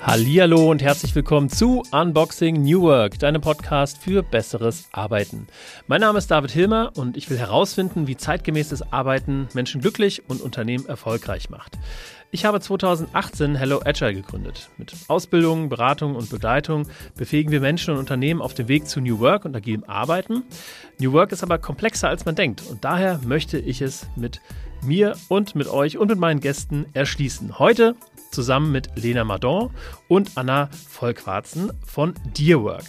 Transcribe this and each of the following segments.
Hallihallo und herzlich willkommen zu Unboxing New Work, deinem Podcast für besseres Arbeiten. Mein Name ist David Hilmer und ich will herausfinden, wie zeitgemäßes Arbeiten Menschen glücklich und Unternehmen erfolgreich macht. Ich habe 2018 Hello Agile gegründet. Mit Ausbildung, Beratung und Begleitung befähigen wir Menschen und Unternehmen auf dem Weg zu New Work und agilem Arbeiten. New Work ist aber komplexer als man denkt und daher möchte ich es mit mir und mit euch und mit meinen Gästen erschließen. Heute zusammen mit Lena Madon und Anna Vollquarzen von Dearwork.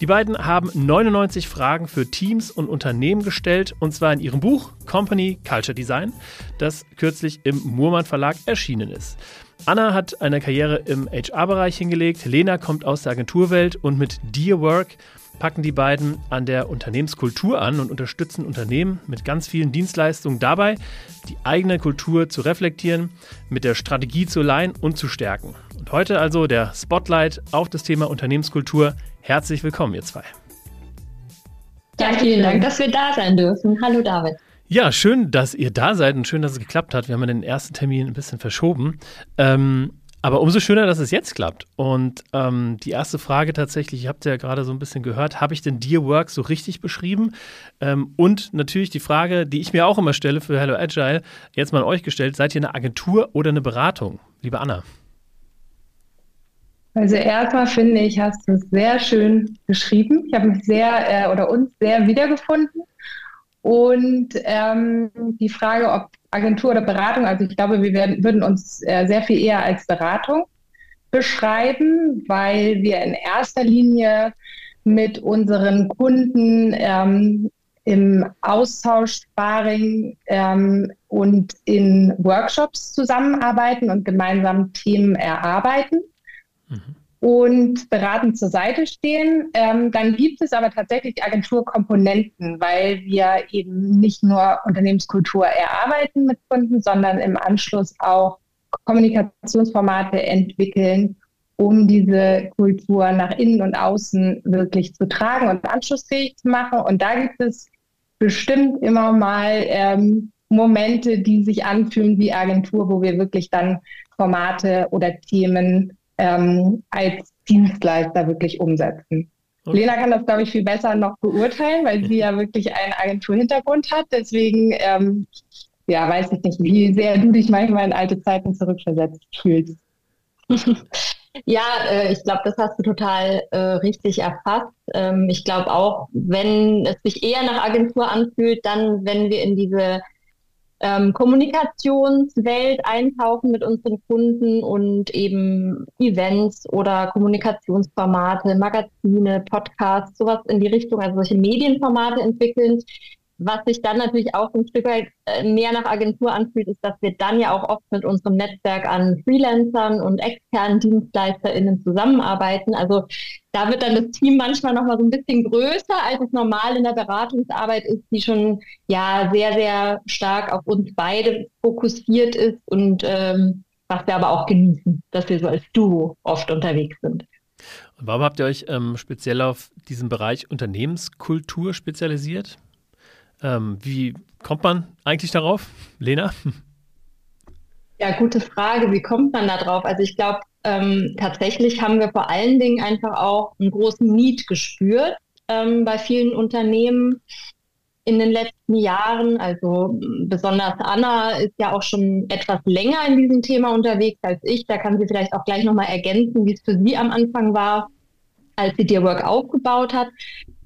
Die beiden haben 99 Fragen für Teams und Unternehmen gestellt, und zwar in ihrem Buch Company Culture Design, das kürzlich im Murmann Verlag erschienen ist. Anna hat eine Karriere im HR-Bereich hingelegt, Lena kommt aus der Agenturwelt und mit Dearwork packen die beiden an der Unternehmenskultur an und unterstützen Unternehmen mit ganz vielen Dienstleistungen dabei, die eigene Kultur zu reflektieren, mit der Strategie zu leihen und zu stärken. Und heute also der Spotlight auf das Thema Unternehmenskultur. Herzlich willkommen, ihr zwei. Ja, vielen Dank, dass wir da sein dürfen. Hallo David. Ja, schön, dass ihr da seid und schön, dass es geklappt hat. Wir haben den ersten Termin ein bisschen verschoben. Ähm, aber umso schöner, dass es jetzt klappt. Und ähm, die erste Frage tatsächlich, ihr habt ja gerade so ein bisschen gehört, habe ich denn Dear Work so richtig beschrieben? Ähm, und natürlich die Frage, die ich mir auch immer stelle für Hello Agile, jetzt mal an euch gestellt, seid ihr eine Agentur oder eine Beratung? Liebe Anna. Also erstmal finde ich, hast du es sehr schön beschrieben. Ich habe mich sehr äh, oder uns sehr wiedergefunden. Und ähm, die Frage, ob Agentur oder Beratung, also ich glaube, wir werden, würden uns äh, sehr viel eher als Beratung beschreiben, weil wir in erster Linie mit unseren Kunden ähm, im Austausch, Sparring ähm, und in Workshops zusammenarbeiten und gemeinsam Themen erarbeiten. Mhm und beratend zur Seite stehen. Ähm, dann gibt es aber tatsächlich Agenturkomponenten, weil wir eben nicht nur Unternehmenskultur erarbeiten mit Kunden, sondern im Anschluss auch Kommunikationsformate entwickeln, um diese Kultur nach innen und außen wirklich zu tragen und anschlussfähig zu machen. Und da gibt es bestimmt immer mal ähm, Momente, die sich anfühlen wie Agentur, wo wir wirklich dann Formate oder Themen ähm, als Dienstleister wirklich umsetzen. Okay. Lena kann das, glaube ich, viel besser noch beurteilen, weil sie ja wirklich einen Agenturhintergrund hat. Deswegen, ähm, ja, weiß ich nicht, wie sehr du dich manchmal in alte Zeiten zurückversetzt fühlst. Ja, äh, ich glaube, das hast du total äh, richtig erfasst. Ähm, ich glaube auch, wenn es sich eher nach Agentur anfühlt, dann, wenn wir in diese ähm, Kommunikationswelt eintauchen mit unseren Kunden und eben Events oder Kommunikationsformate, Magazine, Podcasts, sowas in die Richtung, also solche Medienformate entwickeln, was sich dann natürlich auch ein Stück weit äh, mehr nach Agentur anfühlt, ist, dass wir dann ja auch oft mit unserem Netzwerk an Freelancern und externen DienstleisterInnen zusammenarbeiten. Also da wird dann das Team manchmal nochmal so ein bisschen größer, als es normal in der Beratungsarbeit ist, die schon ja sehr, sehr stark auf uns beide fokussiert ist und ähm, was wir aber auch genießen, dass wir so als Duo oft unterwegs sind. Und warum habt ihr euch ähm, speziell auf diesen Bereich Unternehmenskultur spezialisiert? Ähm, wie kommt man eigentlich darauf, Lena? Ja, gute Frage. Wie kommt man da drauf? Also ich glaube, ähm, tatsächlich haben wir vor allen Dingen einfach auch einen großen Need gespürt ähm, bei vielen Unternehmen in den letzten Jahren. Also besonders Anna ist ja auch schon etwas länger in diesem Thema unterwegs als ich. Da kann sie vielleicht auch gleich nochmal ergänzen, wie es für sie am Anfang war, als sie Dear Work aufgebaut hat.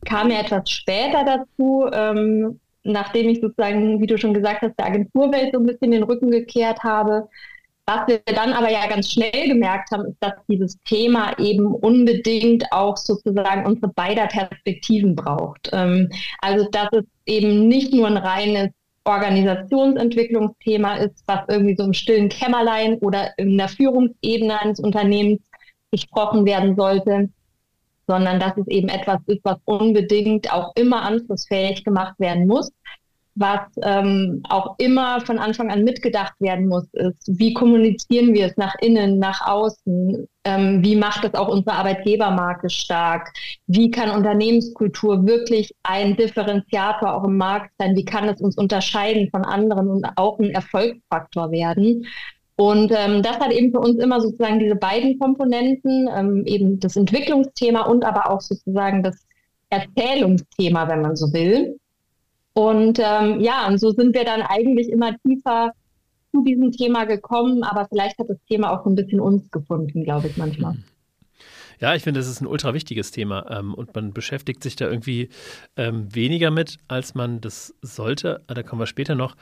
Kam ja etwas später dazu, ähm, nachdem ich sozusagen, wie du schon gesagt hast, der Agenturwelt so ein bisschen den Rücken gekehrt habe. Was wir dann aber ja ganz schnell gemerkt haben, ist, dass dieses Thema eben unbedingt auch sozusagen unsere beider Perspektiven braucht. Ähm, also dass es eben nicht nur ein reines Organisationsentwicklungsthema ist, was irgendwie so im stillen Kämmerlein oder in der Führungsebene eines Unternehmens besprochen werden sollte, sondern dass es eben etwas ist, was unbedingt auch immer anschlussfähig gemacht werden muss, was ähm, auch immer von Anfang an mitgedacht werden muss, ist, wie kommunizieren wir es nach innen, nach außen, Ähm, wie macht es auch unsere Arbeitgebermarke stark? Wie kann Unternehmenskultur wirklich ein Differenziator auch im Markt sein? Wie kann es uns unterscheiden von anderen und auch ein Erfolgsfaktor werden? Und ähm, das hat eben für uns immer sozusagen diese beiden Komponenten, ähm, eben das Entwicklungsthema und aber auch sozusagen das Erzählungsthema, wenn man so will. Und ähm, ja, und so sind wir dann eigentlich immer tiefer zu diesem Thema gekommen, aber vielleicht hat das Thema auch so ein bisschen uns gefunden, glaube ich manchmal. Ja, ich finde, das ist ein ultra wichtiges Thema ähm, und man beschäftigt sich da irgendwie ähm, weniger mit, als man das sollte. Da kommen wir später noch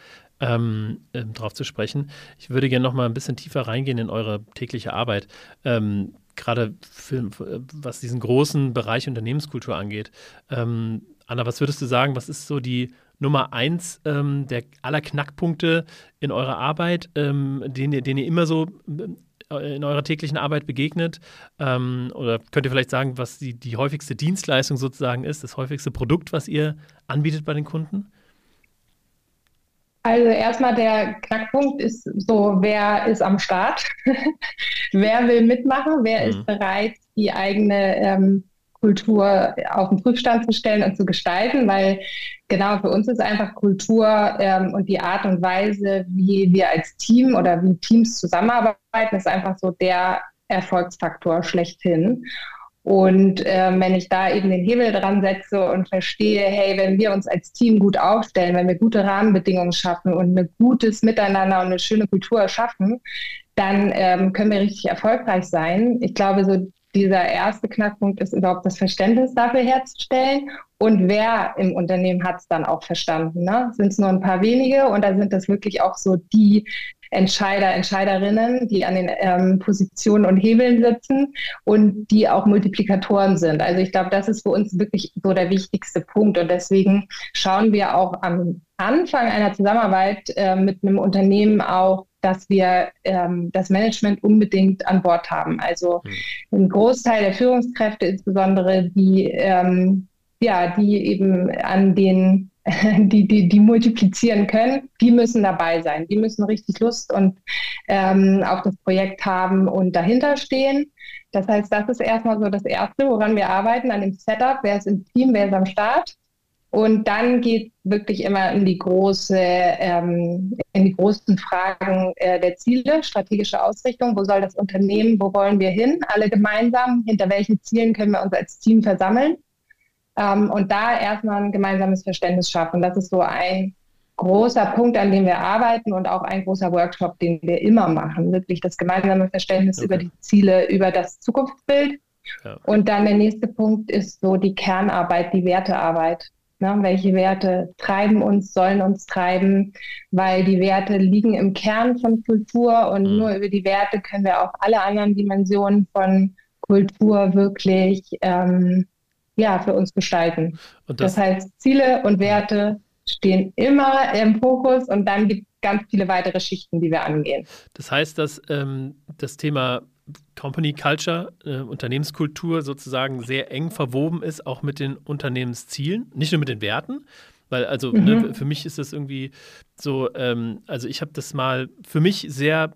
ähm, ähm drauf zu sprechen. Ich würde gerne noch mal ein bisschen tiefer reingehen in eure tägliche Arbeit. Ähm, gerade für, was diesen großen Bereich Unternehmenskultur angeht. Ähm, Anna, was würdest du sagen, was ist so die Nummer eins ähm, der aller Knackpunkte in eurer Arbeit, ähm, den, den ihr immer so äh, in eurer täglichen Arbeit begegnet? Ähm, oder könnt ihr vielleicht sagen, was die, die häufigste Dienstleistung sozusagen ist, das häufigste Produkt, was ihr anbietet bei den Kunden? Also erstmal der Knackpunkt ist so, wer ist am Start? wer will mitmachen? Wer mhm. ist bereit, die eigene ähm, Kultur auf den Prüfstand zu stellen und zu gestalten, weil genau für uns ist einfach Kultur ähm, und die Art und Weise, wie wir als Team oder wie Teams zusammenarbeiten, ist einfach so der Erfolgsfaktor schlechthin. Und äh, wenn ich da eben den Hebel dran setze und verstehe, hey, wenn wir uns als Team gut aufstellen, wenn wir gute Rahmenbedingungen schaffen und ein gutes Miteinander und eine schöne Kultur schaffen, dann ähm, können wir richtig erfolgreich sein. Ich glaube, so dieser erste Knackpunkt ist überhaupt das Verständnis dafür herzustellen. Und wer im Unternehmen hat es dann auch verstanden? Ne? Sind es nur ein paar wenige oder sind das wirklich auch so die Entscheider, Entscheiderinnen, die an den ähm, Positionen und Hebeln sitzen und die auch Multiplikatoren sind. Also ich glaube, das ist für uns wirklich so der wichtigste Punkt. Und deswegen schauen wir auch am Anfang einer Zusammenarbeit äh, mit einem Unternehmen auch, dass wir ähm, das Management unbedingt an Bord haben. Also mhm. ein Großteil der Führungskräfte, insbesondere die, ähm, ja, die eben an den die, die, die multiplizieren können, die müssen dabei sein. Die müssen richtig Lust und ähm, auf das Projekt haben und dahinter stehen. Das heißt, das ist erstmal so das Erste, woran wir arbeiten, an dem Setup. Wer ist im Team, wer ist am Start? Und dann geht wirklich immer in die große, ähm, in die großen Fragen äh, der Ziele, strategische Ausrichtung. Wo soll das Unternehmen? Wo wollen wir hin? Alle gemeinsam. Hinter welchen Zielen können wir uns als Team versammeln? Ähm, und da erstmal ein gemeinsames Verständnis schaffen. Das ist so ein großer Punkt, an dem wir arbeiten und auch ein großer Workshop, den wir immer machen. Wirklich das gemeinsame Verständnis okay. über die Ziele, über das Zukunftsbild. Ja. Und dann der nächste Punkt ist so die Kernarbeit, die Wertearbeit. Ne? Welche Werte treiben uns, sollen uns treiben, weil die Werte liegen im Kern von Kultur und mhm. nur über die Werte können wir auch alle anderen Dimensionen von Kultur wirklich ähm, ja, für uns gestalten. Das, das, heißt, Ziele und Werte stehen immer im Fokus und dann gibt es ganz viele weitere Schichten, die wir angehen. Das heißt, dass ähm, das Thema Company Culture, äh, Unternehmenskultur sozusagen sehr eng verwoben ist, auch mit den Unternehmenszielen, nicht nur mit den Werten. Weil, also ne, mhm. ne, für mich ist das irgendwie so, ähm, also ich habe das mal für mich sehr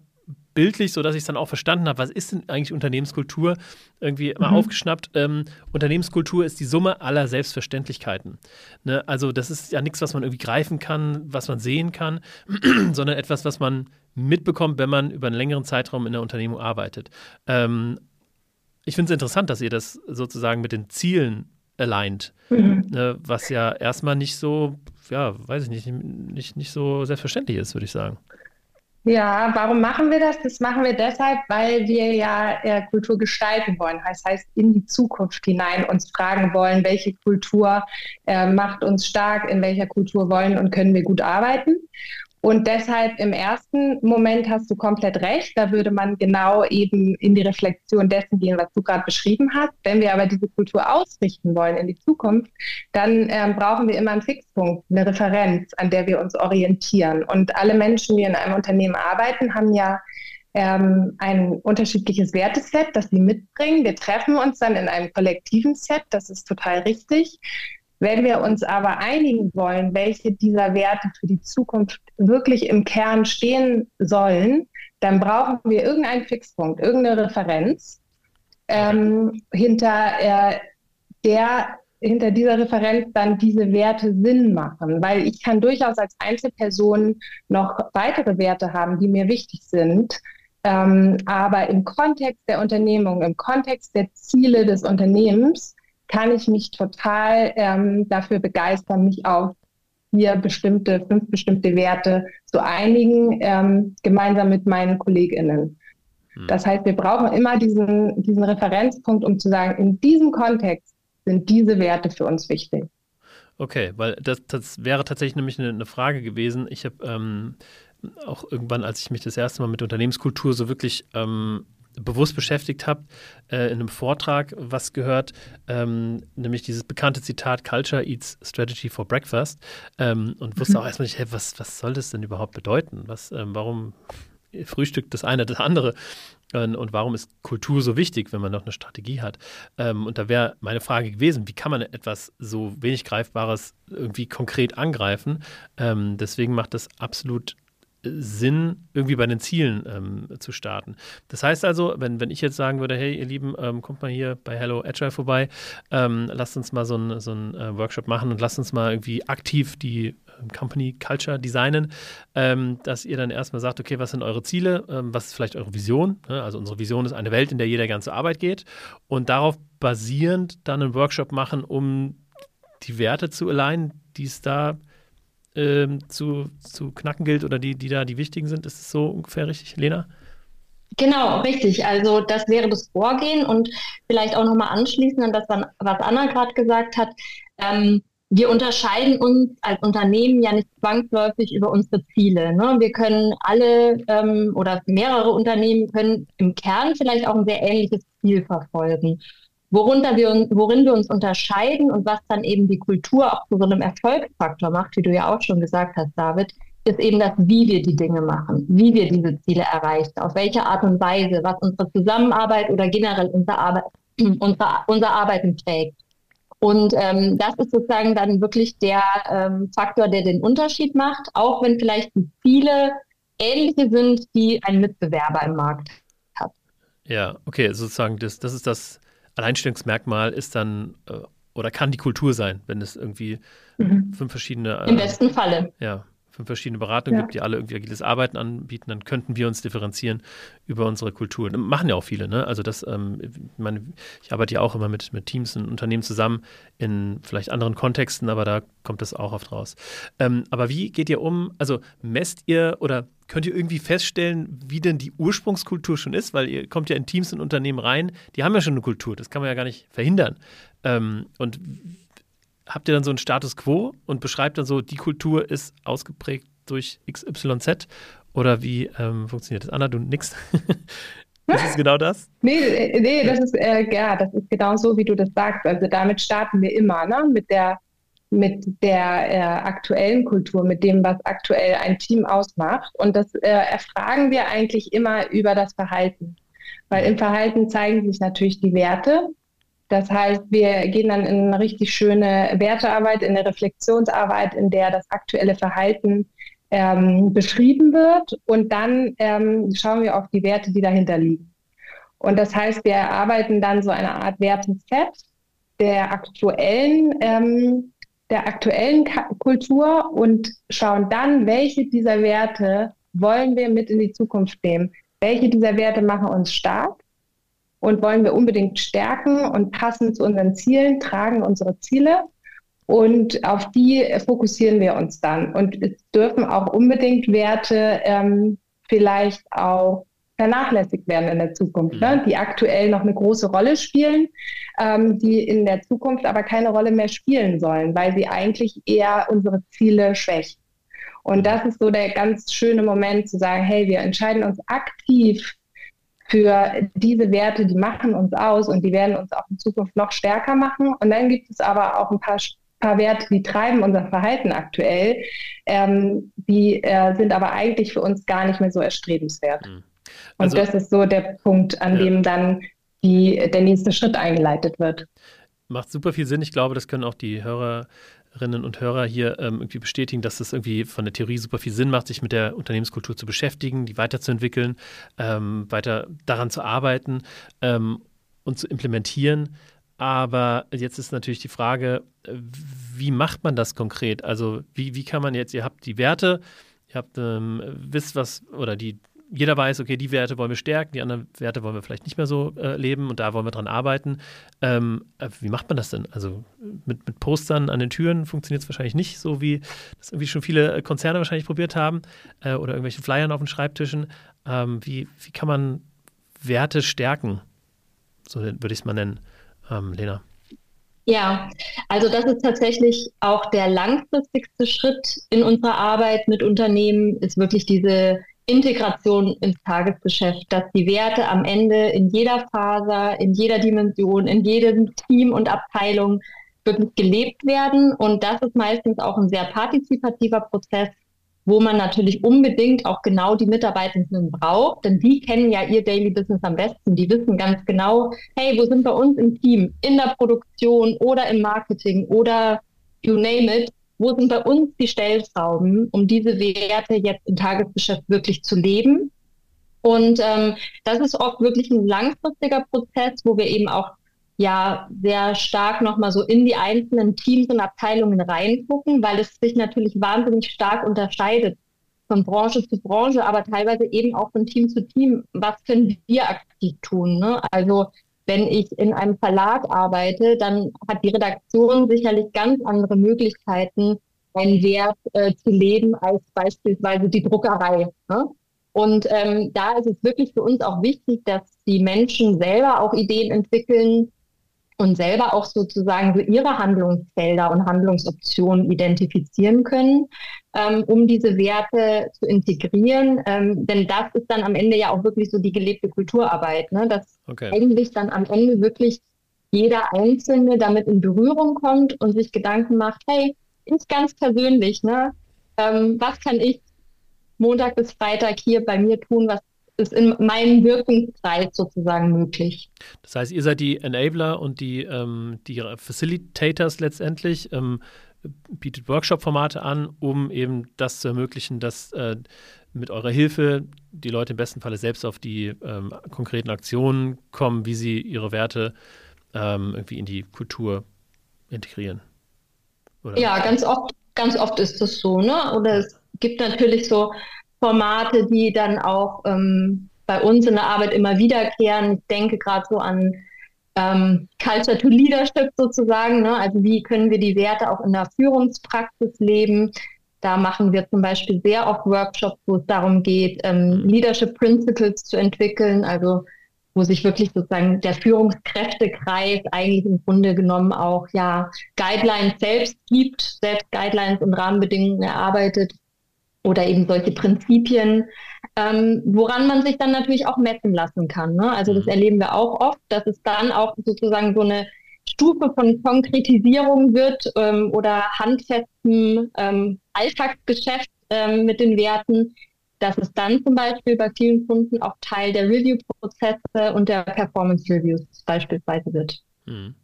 bildlich, sodass ich es dann auch verstanden habe, was ist denn eigentlich Unternehmenskultur? Irgendwie mal mhm. aufgeschnappt. Ähm, Unternehmenskultur ist die Summe aller Selbstverständlichkeiten. Ne? Also das ist ja nichts, was man irgendwie greifen kann, was man sehen kann, sondern etwas, was man mitbekommt, wenn man über einen längeren Zeitraum in der Unternehmung arbeitet. Ähm, ich finde es interessant, dass ihr das sozusagen mit den Zielen aligned, mhm. ne? was ja erstmal nicht so, ja, weiß ich nicht, nicht, nicht so selbstverständlich ist, würde ich sagen. Ja, warum machen wir das? Das machen wir deshalb, weil wir ja äh, Kultur gestalten wollen. Das heißt, in die Zukunft hinein uns fragen wollen, welche Kultur äh, macht uns stark, in welcher Kultur wollen und können wir gut arbeiten. Und deshalb im ersten Moment hast du komplett recht. Da würde man genau eben in die Reflexion dessen gehen, was du gerade beschrieben hast. Wenn wir aber diese Kultur ausrichten wollen in die Zukunft, dann ähm, brauchen wir immer einen Fixpunkt, eine Referenz, an der wir uns orientieren. Und alle Menschen, die in einem Unternehmen arbeiten, haben ja ähm, ein unterschiedliches Werteset, das sie mitbringen. Wir treffen uns dann in einem kollektiven Set, das ist total richtig. Wenn wir uns aber einigen wollen, welche dieser Werte für die Zukunft wirklich im Kern stehen sollen, dann brauchen wir irgendeinen Fixpunkt, irgendeine Referenz. ähm, hinter äh, der hinter dieser Referenz dann diese Werte Sinn machen, weil ich kann durchaus als Einzelperson noch weitere Werte haben, die mir wichtig sind. Ähm, aber im Kontext der Unternehmung, im Kontext der Ziele des Unternehmens, kann ich mich total ähm, dafür begeistern, mich auf vier bestimmte, fünf bestimmte Werte zu einigen, ähm, gemeinsam mit meinen KollegInnen. Hm. Das heißt, wir brauchen immer diesen, diesen Referenzpunkt, um zu sagen, in diesem Kontext sind diese Werte für uns wichtig. Okay, weil das, das wäre tatsächlich nämlich eine, eine Frage gewesen. Ich habe ähm, auch irgendwann, als ich mich das erste Mal mit Unternehmenskultur so wirklich ähm, bewusst beschäftigt habe, äh, in einem Vortrag was gehört, ähm, nämlich dieses bekannte Zitat Culture eats strategy for breakfast ähm, und wusste mhm. auch erstmal nicht, hey, was, was soll das denn überhaupt bedeuten? Was, ähm, warum frühstückt das eine das andere? Und, und, warum ist Kultur so wichtig, wenn man noch eine Strategie hat? Ähm, und da wäre meine Frage gewesen, wie kann man etwas so wenig Greifbares irgendwie konkret angreifen? Ähm, deswegen macht das absolut Sinn, irgendwie bei den Zielen ähm, zu starten. Das heißt also, wenn, wenn ich jetzt sagen würde, hey, ihr Lieben, ähm, kommt mal hier bei Hello Agile vorbei, ähm, lasst uns mal so einen so äh, Workshop machen und lasst uns mal irgendwie aktiv die ähm, Company Culture designen, ähm, dass ihr dann erstmal sagt, okay, was sind eure Ziele, ähm, was ist vielleicht eure Vision? Ne? Also unsere Vision ist eine Welt, in der jeder ganze Arbeit geht und darauf basierend dann einen Workshop machen, um die Werte zu alignen, die es da ähm, zu, zu knacken gilt oder die, die da die wichtigen sind. Ist es so ungefähr richtig, Lena? Genau, richtig. Also das wäre das Vorgehen und vielleicht auch nochmal anschließend an das, was Anna gerade gesagt hat. Ähm, wir unterscheiden uns als Unternehmen ja nicht zwangsläufig über unsere Ziele. Ne? Wir können alle ähm, oder mehrere Unternehmen können im Kern vielleicht auch ein sehr ähnliches Ziel verfolgen. Worunter wir, worin wir uns unterscheiden und was dann eben die Kultur auch zu so einem Erfolgsfaktor macht, wie du ja auch schon gesagt hast, David, ist eben das, wie wir die Dinge machen, wie wir diese Ziele erreichen, auf welche Art und Weise, was unsere Zusammenarbeit oder generell unser, Arbeit, unser, unser Arbeiten trägt. Und ähm, das ist sozusagen dann wirklich der ähm, Faktor, der den Unterschied macht, auch wenn vielleicht die Ziele ähnliche sind, die ein Mitbewerber im Markt hat. Ja, okay, sozusagen, das, das ist das Alleinstellungsmerkmal ist dann äh, oder kann die Kultur sein, wenn es irgendwie mhm. fünf verschiedene. Äh, Im besten Falle. Ja, fünf verschiedene Beratungen ja. gibt, die alle irgendwie agiles Arbeiten anbieten, dann könnten wir uns differenzieren über unsere Kultur. Das machen ja auch viele, ne? Also das, ähm, ich, meine, ich arbeite ja auch immer mit, mit Teams und Unternehmen zusammen in vielleicht anderen Kontexten, aber da kommt das auch oft raus. Ähm, aber wie geht ihr um? Also messt ihr oder könnt ihr irgendwie feststellen, wie denn die Ursprungskultur schon ist? Weil ihr kommt ja in Teams und Unternehmen rein, die haben ja schon eine Kultur, das kann man ja gar nicht verhindern. Ähm, und habt ihr dann so einen Status quo und beschreibt dann so, die Kultur ist ausgeprägt durch XYZ? Oder wie ähm, funktioniert das? Anna, du nix. ist es genau das? Nee, äh, nee das ist, äh, ja, das ist genau so, wie du das sagst. Also damit starten wir immer, ne? mit der, mit der äh, aktuellen Kultur, mit dem, was aktuell ein Team ausmacht. Und das äh, erfragen wir eigentlich immer über das Verhalten. Weil im Verhalten zeigen sich natürlich die Werte, das heißt, wir gehen dann in eine richtig schöne Wertearbeit, in eine Reflexionsarbeit, in der das aktuelle Verhalten ähm, beschrieben wird und dann ähm, schauen wir auf die Werte, die dahinter liegen. Und das heißt, wir erarbeiten dann so eine Art Werteset der aktuellen, ähm, der aktuellen Kultur und schauen dann, welche dieser Werte wollen wir mit in die Zukunft nehmen. Welche dieser Werte machen uns stark und wollen wir unbedingt stärken und passen zu unseren Zielen, tragen unsere Ziele und auf die fokussieren wir uns dann. Und es dürfen auch unbedingt Werte ähm, vielleicht auch vernachlässigt werden in der Zukunft, ne? Mhm. die aktuell noch eine große Rolle spielen, ähm, die in der Zukunft aber keine Rolle mehr spielen sollen, weil sie eigentlich eher unsere Ziele schwächen. Und das ist so der ganz schöne Moment zu sagen, hey, wir entscheiden uns aktiv für diese Werte, die machen uns aus und die werden uns auch in Zukunft noch stärker machen. Und dann gibt es aber auch ein paar, paar Werte, die treiben unser Verhalten aktuell, ähm, die äh, sind aber eigentlich für uns gar nicht mehr so erstrebenswert. Mhm. Also, und das ist so der Punkt, an ja. dem dann die, der nächste Schritt eingeleitet wird. Macht super viel Sinn. Ich glaube, das können auch die Hörer Hörerinnen und Hörer hier ähm, irgendwie bestätigen, dass es irgendwie von der Theorie super viel Sinn macht, sich mit der Unternehmenskultur zu beschäftigen, die weiterzuentwickeln, ähm, weiter daran zu arbeiten. Ähm, und zu implementieren. Aber jetzt ist natürlich die Frage, wie macht man das konkret? Also wie, wie kann man jetzt, ihr habt die Werte, ihr habt, ähm, wisst was, oder die, jeder weiß, okay, die Werte wollen wir stärken, die anderen Werte wollen wir vielleicht nicht mehr so äh, leben und da wollen wir dran arbeiten. Ähm, äh, wie macht man das denn? Also mit, mit Postern an den Türen funktioniert es wahrscheinlich nicht so, wie das irgendwie schon viele Konzerne wahrscheinlich probiert haben äh, oder irgendwelche Flyern auf den Schreibtischen. Ähm, wie, wie kann man Werte stärken? So würde ich es mal nennen. Ähm, Lena. Ja, also das ist tatsächlich auch der langfristigste Schritt in unserer Arbeit mit Unternehmen, ist wirklich diese Integration ins Tagesgeschäft, dass die Werte am Ende in jeder Faser, in jeder Dimension, in jedem Team und Abteilung wirklich gelebt werden. Und das ist meistens auch ein sehr partizipativer Prozess, wo man natürlich unbedingt auch genau die Mitarbeitenden braucht, denn die kennen ja ihr Daily Business am besten. Die wissen ganz genau, hey, wo sind wir uns im Team, in der Produktion oder im Marketing oder you name it, wo sind bei uns die Stellschrauben, um diese Werte jetzt im Tagesgeschäft wirklich zu leben. Und ähm, das ist oft wirklich ein langfristiger Prozess, wo wir eben auch ja sehr stark nochmal so in die einzelnen Teams und Abteilungen reingucken, weil es sich natürlich wahnsinnig stark unterscheidet von Branche zu Branche, aber teilweise eben auch von Team zu Team. Was können wir aktiv tun? Ne? Also wenn ich in einem Verlag arbeite, dann hat die Redaktion sicherlich ganz andere Möglichkeiten, einen Wert äh, zu leben als beispielsweise die Druckerei. Ne? Und ähm, da ist es wirklich für uns auch wichtig, dass die Menschen selber auch Ideen entwickeln, und selber auch sozusagen so ihre Handlungsfelder und Handlungsoptionen identifizieren können, ähm, um diese Werte zu integrieren. Ähm, denn das ist dann am Ende ja auch wirklich so die gelebte Kulturarbeit, ne? dass okay. eigentlich dann am Ende wirklich jeder Einzelne damit in Berührung kommt und sich Gedanken macht, hey, ich ganz persönlich, ne, ähm, was kann ich Montag bis Freitag hier bei mir tun, was ist in meinem Wirkungskreis sozusagen möglich. Das heißt, ihr seid die Enabler und die, ähm, die Facilitators letztendlich, ähm, bietet Workshop-Formate an, um eben das zu ermöglichen, dass äh, mit eurer Hilfe die Leute im besten Falle selbst auf die ähm, konkreten Aktionen kommen, wie sie ihre Werte ähm, irgendwie in die Kultur integrieren. Oder? Ja, ganz oft, ganz oft ist das so, ne? Oder es gibt natürlich so Formate, die dann auch ähm, bei uns in der Arbeit immer wiederkehren. Ich denke gerade so an ähm, Culture to Leadership sozusagen. Ne? Also wie können wir die Werte auch in der Führungspraxis leben? Da machen wir zum Beispiel sehr oft Workshops, wo es darum geht, ähm, mhm. Leadership Principles zu entwickeln, also wo sich wirklich sozusagen der Führungskräftekreis eigentlich im Grunde genommen auch ja Guidelines selbst gibt, selbst Guidelines und Rahmenbedingungen erarbeitet, oder eben solche Prinzipien, ähm, woran man sich dann natürlich auch messen lassen kann. Ne? Also das mhm. erleben wir auch oft, dass es dann auch sozusagen so eine Stufe von Konkretisierung wird ähm, oder handfestem ähm, Alltagsgeschäft ähm, mit den Werten, dass es dann zum Beispiel bei vielen Kunden auch Teil der Review-Prozesse und der Performance-Reviews beispielsweise wird. Mhm.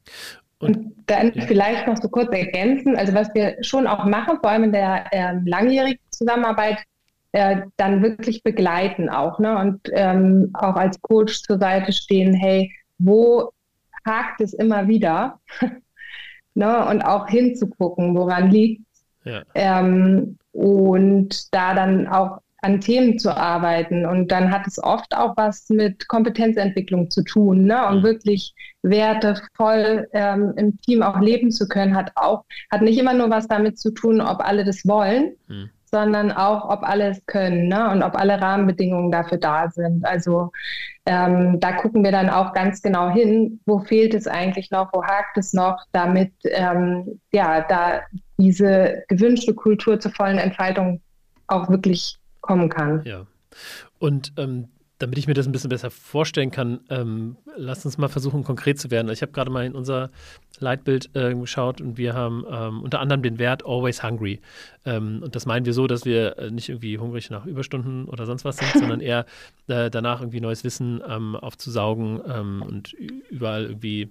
Und dann ja. vielleicht noch so kurz ergänzen, also was wir schon auch machen, vor allem in der äh, langjährigen Zusammenarbeit, äh, dann wirklich begleiten auch ne? und ähm, auch als Coach zur Seite stehen, hey, wo hakt es immer wieder? ne? Und auch hinzugucken, woran liegt ja. ähm, und da dann auch an Themen zu arbeiten. Und dann hat es oft auch was mit Kompetenzentwicklung zu tun. Ne? Und mhm. wirklich Werte voll ähm, im Team auch leben zu können, hat auch, hat nicht immer nur was damit zu tun, ob alle das wollen, mhm. Sondern auch, ob alle es können ne? und ob alle Rahmenbedingungen dafür da sind. Also ähm, da gucken wir dann auch ganz genau hin, wo fehlt es eigentlich noch, wo hakt es noch, damit ähm, ja da diese gewünschte Kultur zur vollen Entfaltung auch wirklich kommen kann. Ja. Und ähm, damit ich mir das ein bisschen besser vorstellen kann, ähm, lass uns mal versuchen, konkret zu werden. Ich habe gerade mal in unser Leitbild äh, geschaut und wir haben ähm, unter anderem den Wert Always Hungry. Ähm, und das meinen wir so, dass wir äh, nicht irgendwie hungrig nach Überstunden oder sonst was sind, sondern eher äh, danach irgendwie neues Wissen ähm, aufzusaugen ähm, und überall irgendwie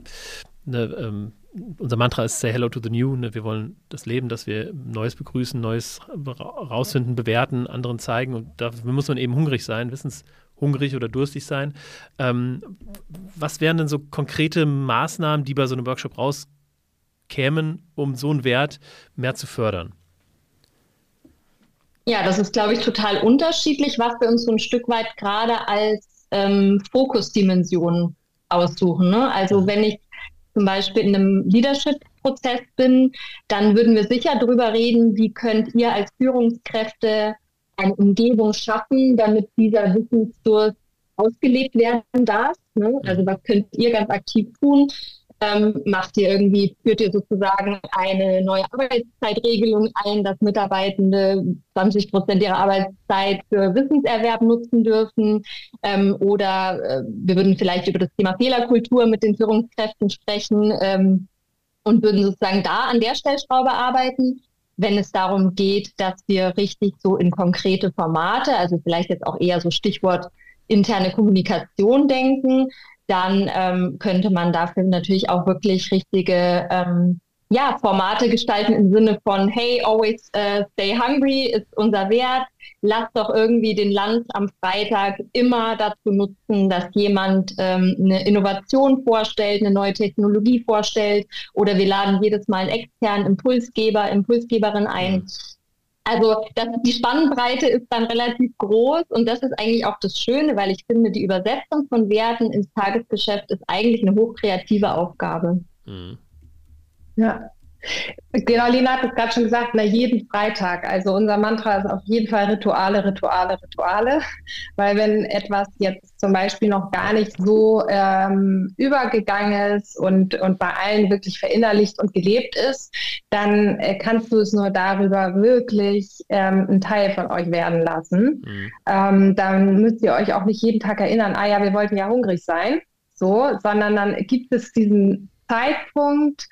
eine, ähm, unser Mantra ist Say Hello to the New. Ne? Wir wollen das Leben, dass wir Neues begrüßen, Neues rausfinden, bewerten, anderen zeigen. Und dafür muss man eben hungrig sein, Wissens hungrig oder durstig sein. Ähm, was wären denn so konkrete Maßnahmen, die bei so einem Workshop rauskämen, um so einen Wert mehr zu fördern? Ja, das ist, glaube ich, total unterschiedlich, was wir uns so ein Stück weit gerade als ähm, Fokusdimension aussuchen. Ne? Also mhm. wenn ich zum Beispiel in einem Leadership-Prozess bin, dann würden wir sicher darüber reden, wie könnt ihr als Führungskräfte eine Umgebung schaffen, damit dieser Wissensdurst ausgelebt werden darf. Ne? Also was könnt ihr ganz aktiv tun? Ähm, macht ihr irgendwie, führt ihr sozusagen eine neue Arbeitszeitregelung ein, dass Mitarbeitende 20 Prozent ihrer Arbeitszeit für Wissenserwerb nutzen dürfen? Ähm, oder äh, wir würden vielleicht über das Thema Fehlerkultur mit den Führungskräften sprechen ähm, und würden sozusagen da an der Stellschraube arbeiten wenn es darum geht, dass wir richtig so in konkrete Formate, also vielleicht jetzt auch eher so Stichwort interne Kommunikation denken, dann ähm, könnte man dafür natürlich auch wirklich richtige ähm, ja, Formate gestalten im Sinne von, hey, always uh, stay hungry ist unser Wert. Lass doch irgendwie den Land am Freitag immer dazu nutzen, dass jemand ähm, eine Innovation vorstellt, eine neue Technologie vorstellt oder wir laden jedes Mal einen externen Impulsgeber, Impulsgeberin ein. Mhm. Also das, die Spannbreite ist dann relativ groß und das ist eigentlich auch das Schöne, weil ich finde, die Übersetzung von Werten ins Tagesgeschäft ist eigentlich eine hochkreative Aufgabe. Mhm. Ja, Genau, Lena hat es gerade schon gesagt, na, jeden Freitag. Also unser Mantra ist auf jeden Fall Rituale, Rituale, Rituale. Weil wenn etwas jetzt zum Beispiel noch gar nicht so ähm, übergegangen ist und, und bei allen wirklich verinnerlicht und gelebt ist, dann äh, kannst du es nur darüber wirklich ähm, ein Teil von euch werden lassen. Mhm. Ähm, dann müsst ihr euch auch nicht jeden Tag erinnern, ah ja, wir wollten ja hungrig sein. So, sondern dann gibt es diesen Zeitpunkt,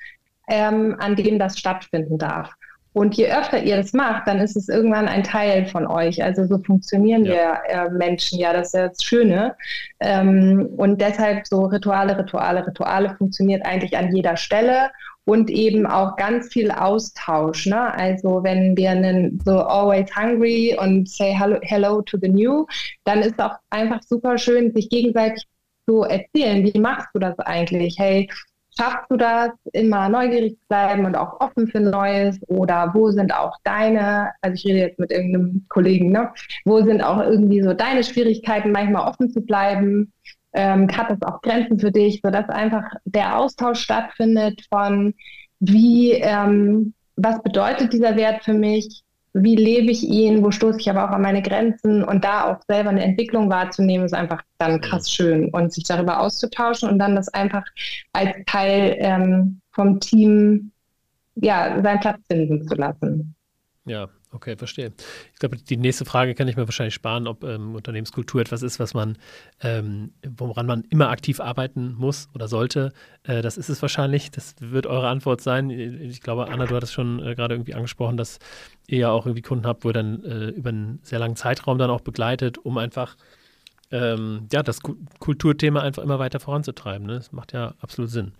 ähm, an dem das stattfinden darf. Und je öfter ihr das macht, dann ist es irgendwann ein Teil von euch. Also so funktionieren ja. wir äh, Menschen ja, das ist ja das Schöne. Ähm, und deshalb so Rituale, Rituale, Rituale funktioniert eigentlich an jeder Stelle und eben auch ganz viel Austausch. Ne? Also wenn wir einen so always hungry und say hello, hello to the new, dann ist auch einfach super schön, sich gegenseitig zu erzählen, wie machst du das eigentlich? Hey, Schaffst du das, immer neugierig zu bleiben und auch offen für Neues? Oder wo sind auch deine, also ich rede jetzt mit irgendeinem Kollegen, ne? Wo sind auch irgendwie so deine Schwierigkeiten, manchmal offen zu bleiben? Ähm, hat das auch Grenzen für dich, sodass einfach der Austausch stattfindet von wie, ähm, was bedeutet dieser Wert für mich? Wie lebe ich ihn, wo stoße ich aber auch an meine Grenzen und da auch selber eine Entwicklung wahrzunehmen, ist einfach dann krass schön. Und sich darüber auszutauschen und dann das einfach als Teil ähm, vom Team ja, seinen Platz finden zu lassen. Ja, Okay, verstehe. Ich glaube, die nächste Frage kann ich mir wahrscheinlich sparen, ob ähm, Unternehmenskultur etwas ist, was man, ähm, woran man immer aktiv arbeiten muss oder sollte. Äh, das ist es wahrscheinlich. Das wird eure Antwort sein. Ich glaube, Anna, du hattest schon äh, gerade irgendwie angesprochen, dass ihr ja auch irgendwie Kunden habt, wo ihr dann äh, über einen sehr langen Zeitraum dann auch begleitet, um einfach ähm, ja, das Kulturthema einfach immer weiter voranzutreiben. Ne? Das macht ja absolut Sinn.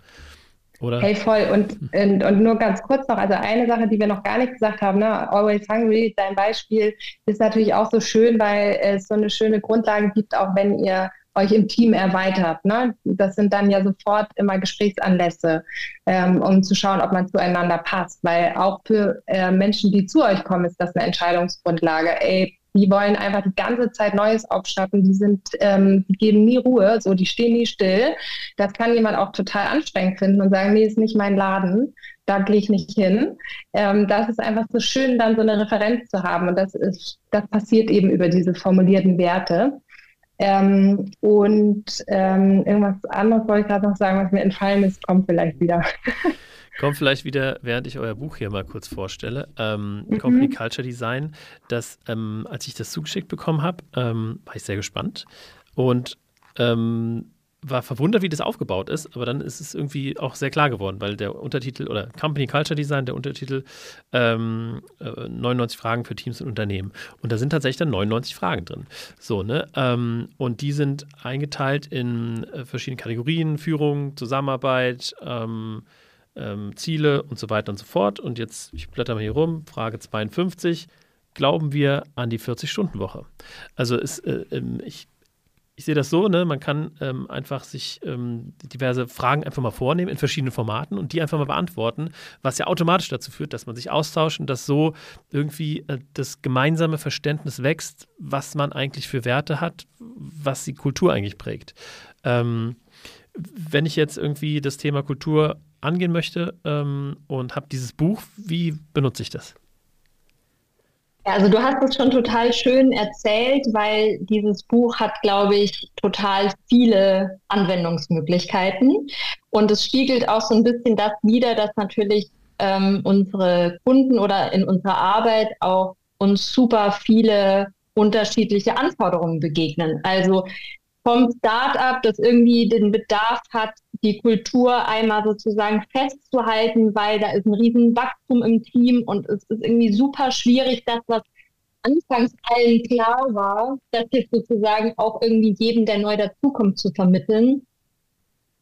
Oder? Hey, voll. Und, und, und, nur ganz kurz noch, also eine Sache, die wir noch gar nicht gesagt haben, ne? Always Hungry, dein Beispiel, ist natürlich auch so schön, weil es so eine schöne Grundlage gibt, auch wenn ihr euch im Team erweitert. Ne? Das sind dann ja sofort immer Gesprächsanlässe, ähm, um zu schauen, ob man zueinander passt. Weil auch für äh, Menschen, die zu euch kommen, ist das eine Entscheidungsgrundlage. Ey, die wollen einfach die ganze Zeit Neues aufschnappen. Die sind, ähm, die geben nie Ruhe, so die stehen nie still. Das kann jemand auch total anstrengend finden und sagen, nee, ist nicht mein Laden, da gehe ich nicht hin. Ähm, das ist einfach so schön, dann so eine Referenz zu haben. Und das ist, das passiert eben über diese formulierten Werte. Ähm, und ähm, irgendwas anderes wollte ich gerade noch sagen, was mir entfallen ist, kommt vielleicht wieder. Kommt vielleicht wieder, während ich euer Buch hier mal kurz vorstelle, ähm, mhm. Company Culture Design, das, ähm, als ich das zugeschickt bekommen habe, ähm, war ich sehr gespannt und ähm, war verwundert, wie das aufgebaut ist, aber dann ist es irgendwie auch sehr klar geworden, weil der Untertitel oder Company Culture Design, der Untertitel ähm, äh, 99 Fragen für Teams und Unternehmen. Und da sind tatsächlich dann 99 Fragen drin. So, ne? Ähm, und die sind eingeteilt in äh, verschiedene Kategorien: Führung, Zusammenarbeit, ähm, ähm, Ziele und so weiter und so fort. Und jetzt, ich blätter mal hier rum, Frage 52. Glauben wir an die 40-Stunden-Woche? Also ist, äh, ähm, ich ich sehe das so, ne, man kann ähm, einfach sich ähm, diverse Fragen einfach mal vornehmen in verschiedenen Formaten und die einfach mal beantworten, was ja automatisch dazu führt, dass man sich austauscht und dass so irgendwie äh, das gemeinsame Verständnis wächst, was man eigentlich für Werte hat, was die Kultur eigentlich prägt. Ähm, wenn ich jetzt irgendwie das Thema Kultur angehen möchte ähm, und habe dieses Buch, wie benutze ich das? Also du hast es schon total schön erzählt, weil dieses Buch hat, glaube ich, total viele Anwendungsmöglichkeiten. Und es spiegelt auch so ein bisschen das wider, dass natürlich ähm, unsere Kunden oder in unserer Arbeit auch uns super viele unterschiedliche Anforderungen begegnen. Also vom Startup, das irgendwie den Bedarf hat, die Kultur einmal sozusagen festzuhalten, weil da ist ein riesen Wachstum im Team und es ist irgendwie super schwierig, das, was anfangs allen klar war, das jetzt sozusagen auch irgendwie jedem, der neu dazukommt, zu vermitteln.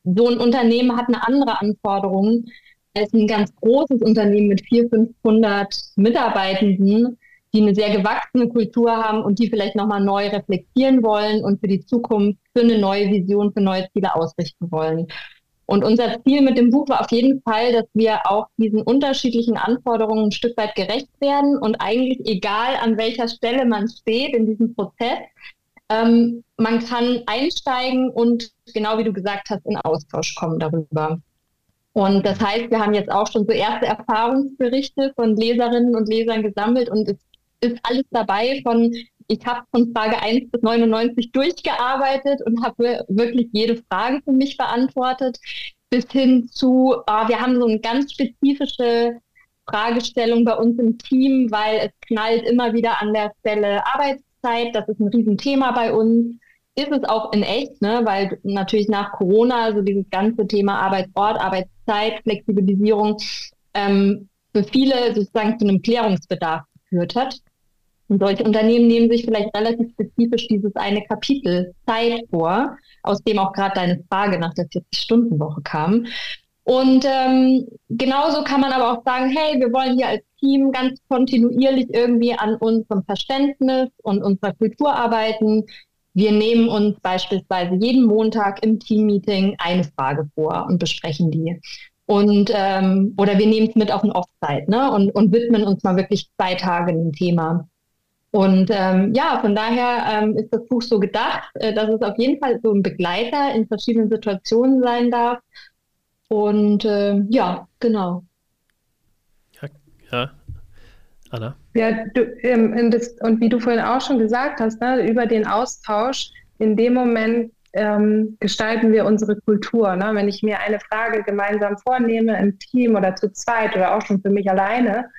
So ein Unternehmen hat eine andere Anforderung als ein ganz großes Unternehmen mit 400, 500 Mitarbeitenden, die eine sehr gewachsene Kultur haben und die vielleicht nochmal neu reflektieren wollen und für die Zukunft für eine neue Vision, für neue Ziele ausrichten wollen. Und unser Ziel mit dem Buch war auf jeden Fall, dass wir auch diesen unterschiedlichen Anforderungen ein Stück weit gerecht werden und eigentlich egal an welcher Stelle man steht in diesem Prozess, ähm, man kann einsteigen und genau wie du gesagt hast, in Austausch kommen darüber. Und das heißt, wir haben jetzt auch schon so erste Erfahrungsberichte von Leserinnen und Lesern gesammelt und es ist alles dabei von, ich habe von Frage 1 bis 99 durchgearbeitet und habe wirklich jede Frage für mich beantwortet, bis hin zu, oh, wir haben so eine ganz spezifische Fragestellung bei uns im Team, weil es knallt immer wieder an der Stelle Arbeitszeit, das ist ein Riesenthema bei uns. Ist es auch in echt, ne? weil natürlich nach Corona, also dieses ganze Thema Arbeitsort, Arbeitszeit, Flexibilisierung, ähm, für viele sozusagen zu einem Klärungsbedarf geführt hat. Und solche Unternehmen nehmen sich vielleicht relativ spezifisch dieses eine Kapitel Zeit vor, aus dem auch gerade deine Frage nach der 40-Stunden-Woche kam. Und ähm, genauso kann man aber auch sagen, hey, wir wollen hier als Team ganz kontinuierlich irgendwie an unserem Verständnis und unserer Kultur arbeiten. Wir nehmen uns beispielsweise jeden Montag im Teammeeting eine Frage vor und besprechen die. Und ähm, oder wir nehmen es mit auf ein Offsite ne? und, und widmen uns mal wirklich zwei Tage dem Thema. Und ähm, ja, von daher ähm, ist das Buch so gedacht, äh, dass es auf jeden Fall so ein Begleiter in verschiedenen Situationen sein darf. Und äh, ja, genau. Ja, ja. Anna? Ja, du, ähm, das, und wie du vorhin auch schon gesagt hast, ne, über den Austausch, in dem Moment ähm, gestalten wir unsere Kultur. Ne? Wenn ich mir eine Frage gemeinsam vornehme im Team oder zu zweit oder auch schon für mich alleine,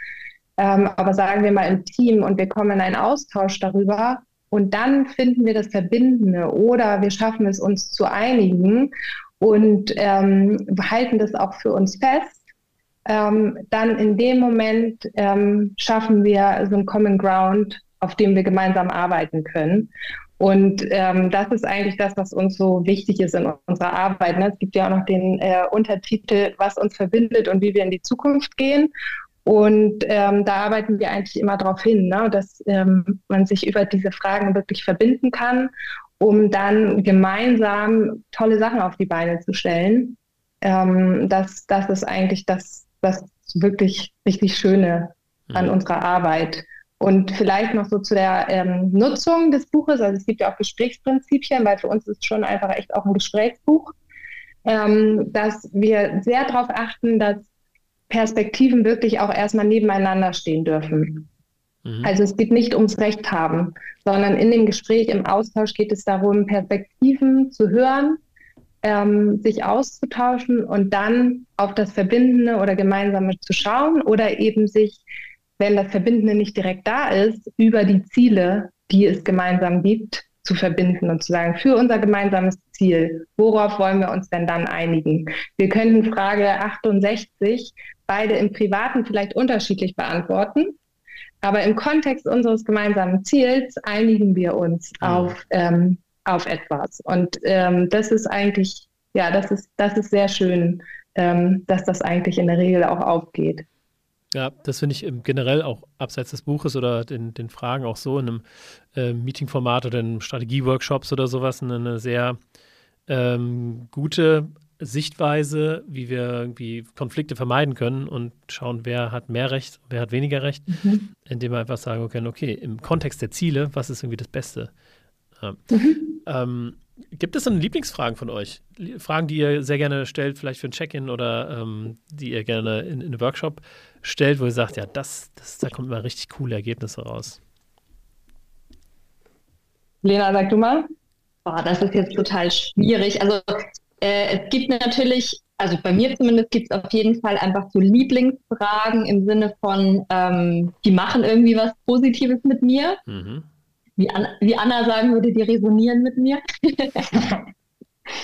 ähm, aber sagen wir mal im Team und wir kommen in einen Austausch darüber und dann finden wir das Verbindende oder wir schaffen es uns zu einigen und ähm, halten das auch für uns fest, ähm, dann in dem Moment ähm, schaffen wir so ein Common Ground, auf dem wir gemeinsam arbeiten können. Und ähm, das ist eigentlich das, was uns so wichtig ist in unserer Arbeit. Ne? Es gibt ja auch noch den äh, Untertitel, was uns verbindet und wie wir in die Zukunft gehen. Und ähm, da arbeiten wir eigentlich immer darauf hin, ne, dass ähm, man sich über diese Fragen wirklich verbinden kann, um dann gemeinsam tolle Sachen auf die Beine zu stellen. Ähm, das, das ist eigentlich das, das wirklich richtig Schöne an mhm. unserer Arbeit. Und vielleicht noch so zu der ähm, Nutzung des Buches. Also es gibt ja auch Gesprächsprinzipien, weil für uns ist schon einfach echt auch ein Gesprächsbuch, ähm, dass wir sehr darauf achten, dass Perspektiven wirklich auch erstmal nebeneinander stehen dürfen. Mhm. Also es geht nicht ums Recht haben, sondern in dem Gespräch, im Austausch geht es darum, Perspektiven zu hören, ähm, sich auszutauschen und dann auf das Verbindende oder Gemeinsame zu schauen oder eben sich, wenn das Verbindende nicht direkt da ist, über die Ziele, die es gemeinsam gibt, zu verbinden und zu sagen, für unser gemeinsames Ziel, worauf wollen wir uns denn dann einigen? Wir könnten Frage 68 beide im Privaten vielleicht unterschiedlich beantworten, aber im Kontext unseres gemeinsamen Ziels einigen wir uns mhm. auf, ähm, auf etwas. Und ähm, das ist eigentlich, ja, das ist, das ist sehr schön, ähm, dass das eigentlich in der Regel auch aufgeht. Ja, das finde ich generell auch abseits des Buches oder den, den Fragen auch so in einem äh, Meetingformat oder in Strategieworkshops oder sowas eine, eine sehr ähm, gute Sichtweise, wie wir irgendwie Konflikte vermeiden können und schauen, wer hat mehr Recht, wer hat weniger Recht, mhm. indem wir einfach sagen können, okay, im Kontext der Ziele, was ist irgendwie das Beste? Ja. Mhm. Ähm, gibt es dann Lieblingsfragen von euch? Fragen, die ihr sehr gerne stellt, vielleicht für ein Check-in oder ähm, die ihr gerne in, in einem Workshop stellt, wo ihr sagt, ja, das, das, da kommen immer richtig coole Ergebnisse raus. Lena, sag du mal. Boah, das ist jetzt total schwierig. Also äh, es gibt natürlich, also bei mir zumindest gibt es auf jeden Fall einfach so Lieblingsfragen im Sinne von, ähm, die machen irgendwie was Positives mit mir. Mhm. Wie, Anna, wie Anna sagen würde, die resonieren mit mir.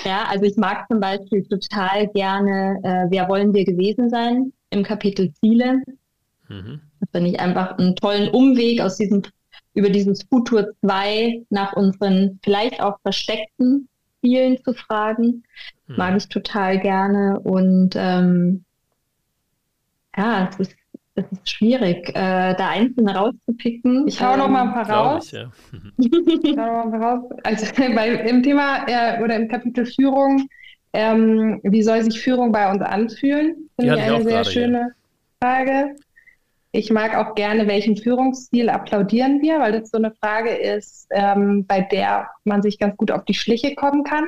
ja, also ich mag zum Beispiel total gerne, äh, wer wollen wir gewesen sein im Kapitel Ziele. Mhm. Das finde ich einfach einen tollen Umweg aus diesem, über dieses Futur 2 nach unseren vielleicht auch versteckten Zielen zu fragen. Mhm. Mag ich total gerne. Und ähm, ja, es ist, es ist schwierig, äh, da einzelne rauszupicken. Ich hau ähm, noch mal ein paar raus. Ich, ja. ich hau noch mal ein paar raus. Also bei, im Thema äh, oder im Kapitel Führung ähm, wie soll sich Führung bei uns anfühlen? Finde ich eine sehr schöne hier. Frage. Ich mag auch gerne, welchen Führungsstil applaudieren wir, weil das so eine Frage ist, ähm, bei der man sich ganz gut auf die Schliche kommen kann.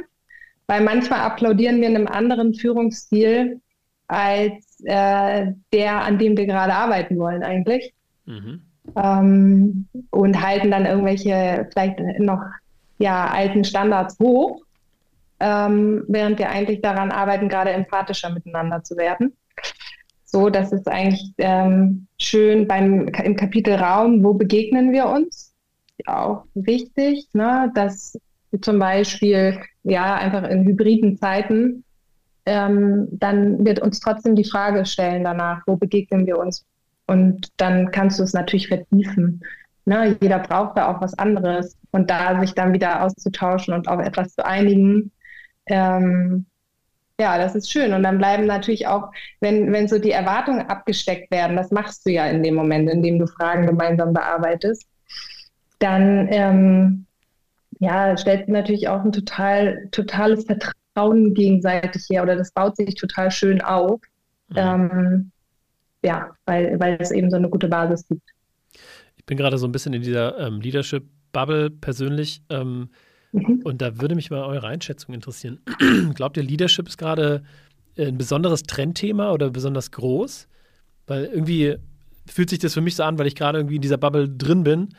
Weil manchmal applaudieren wir einem anderen Führungsstil als äh, der, an dem wir gerade arbeiten wollen eigentlich. Mhm. Ähm, und halten dann irgendwelche vielleicht noch ja, alten Standards hoch ähm, während wir eigentlich daran arbeiten, gerade empathischer miteinander zu werden. So, das ist eigentlich ähm, schön beim, im Kapitel Raum, wo begegnen wir uns? Auch wichtig, ne, dass zum Beispiel ja einfach in hybriden Zeiten, ähm, dann wird uns trotzdem die Frage stellen danach, wo begegnen wir uns? Und dann kannst du es natürlich vertiefen. Ne, jeder braucht da auch was anderes. Und da sich dann wieder auszutauschen und auf etwas zu einigen, ähm, ja, das ist schön. Und dann bleiben natürlich auch, wenn, wenn so die Erwartungen abgesteckt werden, das machst du ja in dem Moment, in dem du Fragen gemeinsam bearbeitest, dann ähm, ja, stellt natürlich auch ein total, totales Vertrauen gegenseitig her oder das baut sich total schön auf. Mhm. Ähm, ja, weil, weil es eben so eine gute Basis gibt. Ich bin gerade so ein bisschen in dieser ähm, Leadership-Bubble persönlich. Ähm, Mhm. Und da würde mich mal eure Einschätzung interessieren. Glaubt ihr, Leadership ist gerade ein besonderes Trendthema oder besonders groß? Weil irgendwie fühlt sich das für mich so an, weil ich gerade irgendwie in dieser Bubble drin bin.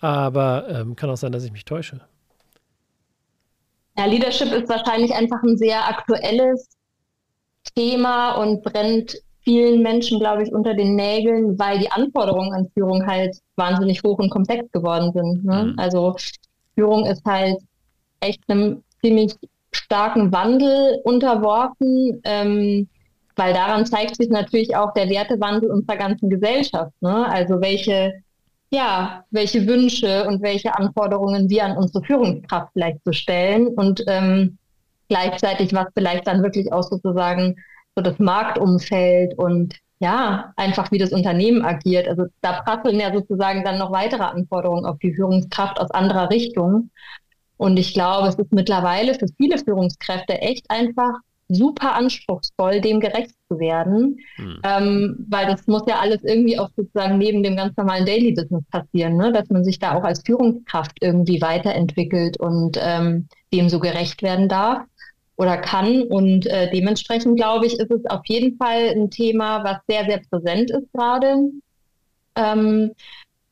Aber ähm, kann auch sein, dass ich mich täusche. Ja, Leadership ist wahrscheinlich einfach ein sehr aktuelles Thema und brennt vielen Menschen, glaube ich, unter den Nägeln, weil die Anforderungen an Führung halt wahnsinnig hoch und komplex geworden sind. Ne? Mhm. Also Führung ist halt echt einem ziemlich starken Wandel unterworfen, ähm, weil daran zeigt sich natürlich auch der Wertewandel unserer ganzen Gesellschaft. Ne? Also welche, ja, welche Wünsche und welche Anforderungen wir an unsere Führungskraft vielleicht so stellen und ähm, gleichzeitig was vielleicht dann wirklich auch sozusagen so das Marktumfeld und ja, einfach wie das Unternehmen agiert. Also da prasseln ja sozusagen dann noch weitere Anforderungen auf die Führungskraft aus anderer Richtung. Und ich glaube, es ist mittlerweile für viele Führungskräfte echt einfach super anspruchsvoll, dem gerecht zu werden, hm. ähm, weil das muss ja alles irgendwie auch sozusagen neben dem ganz normalen Daily Business passieren, ne? dass man sich da auch als Führungskraft irgendwie weiterentwickelt und ähm, dem so gerecht werden darf oder kann. Und äh, dementsprechend glaube ich, ist es auf jeden Fall ein Thema, was sehr, sehr präsent ist gerade. Ähm,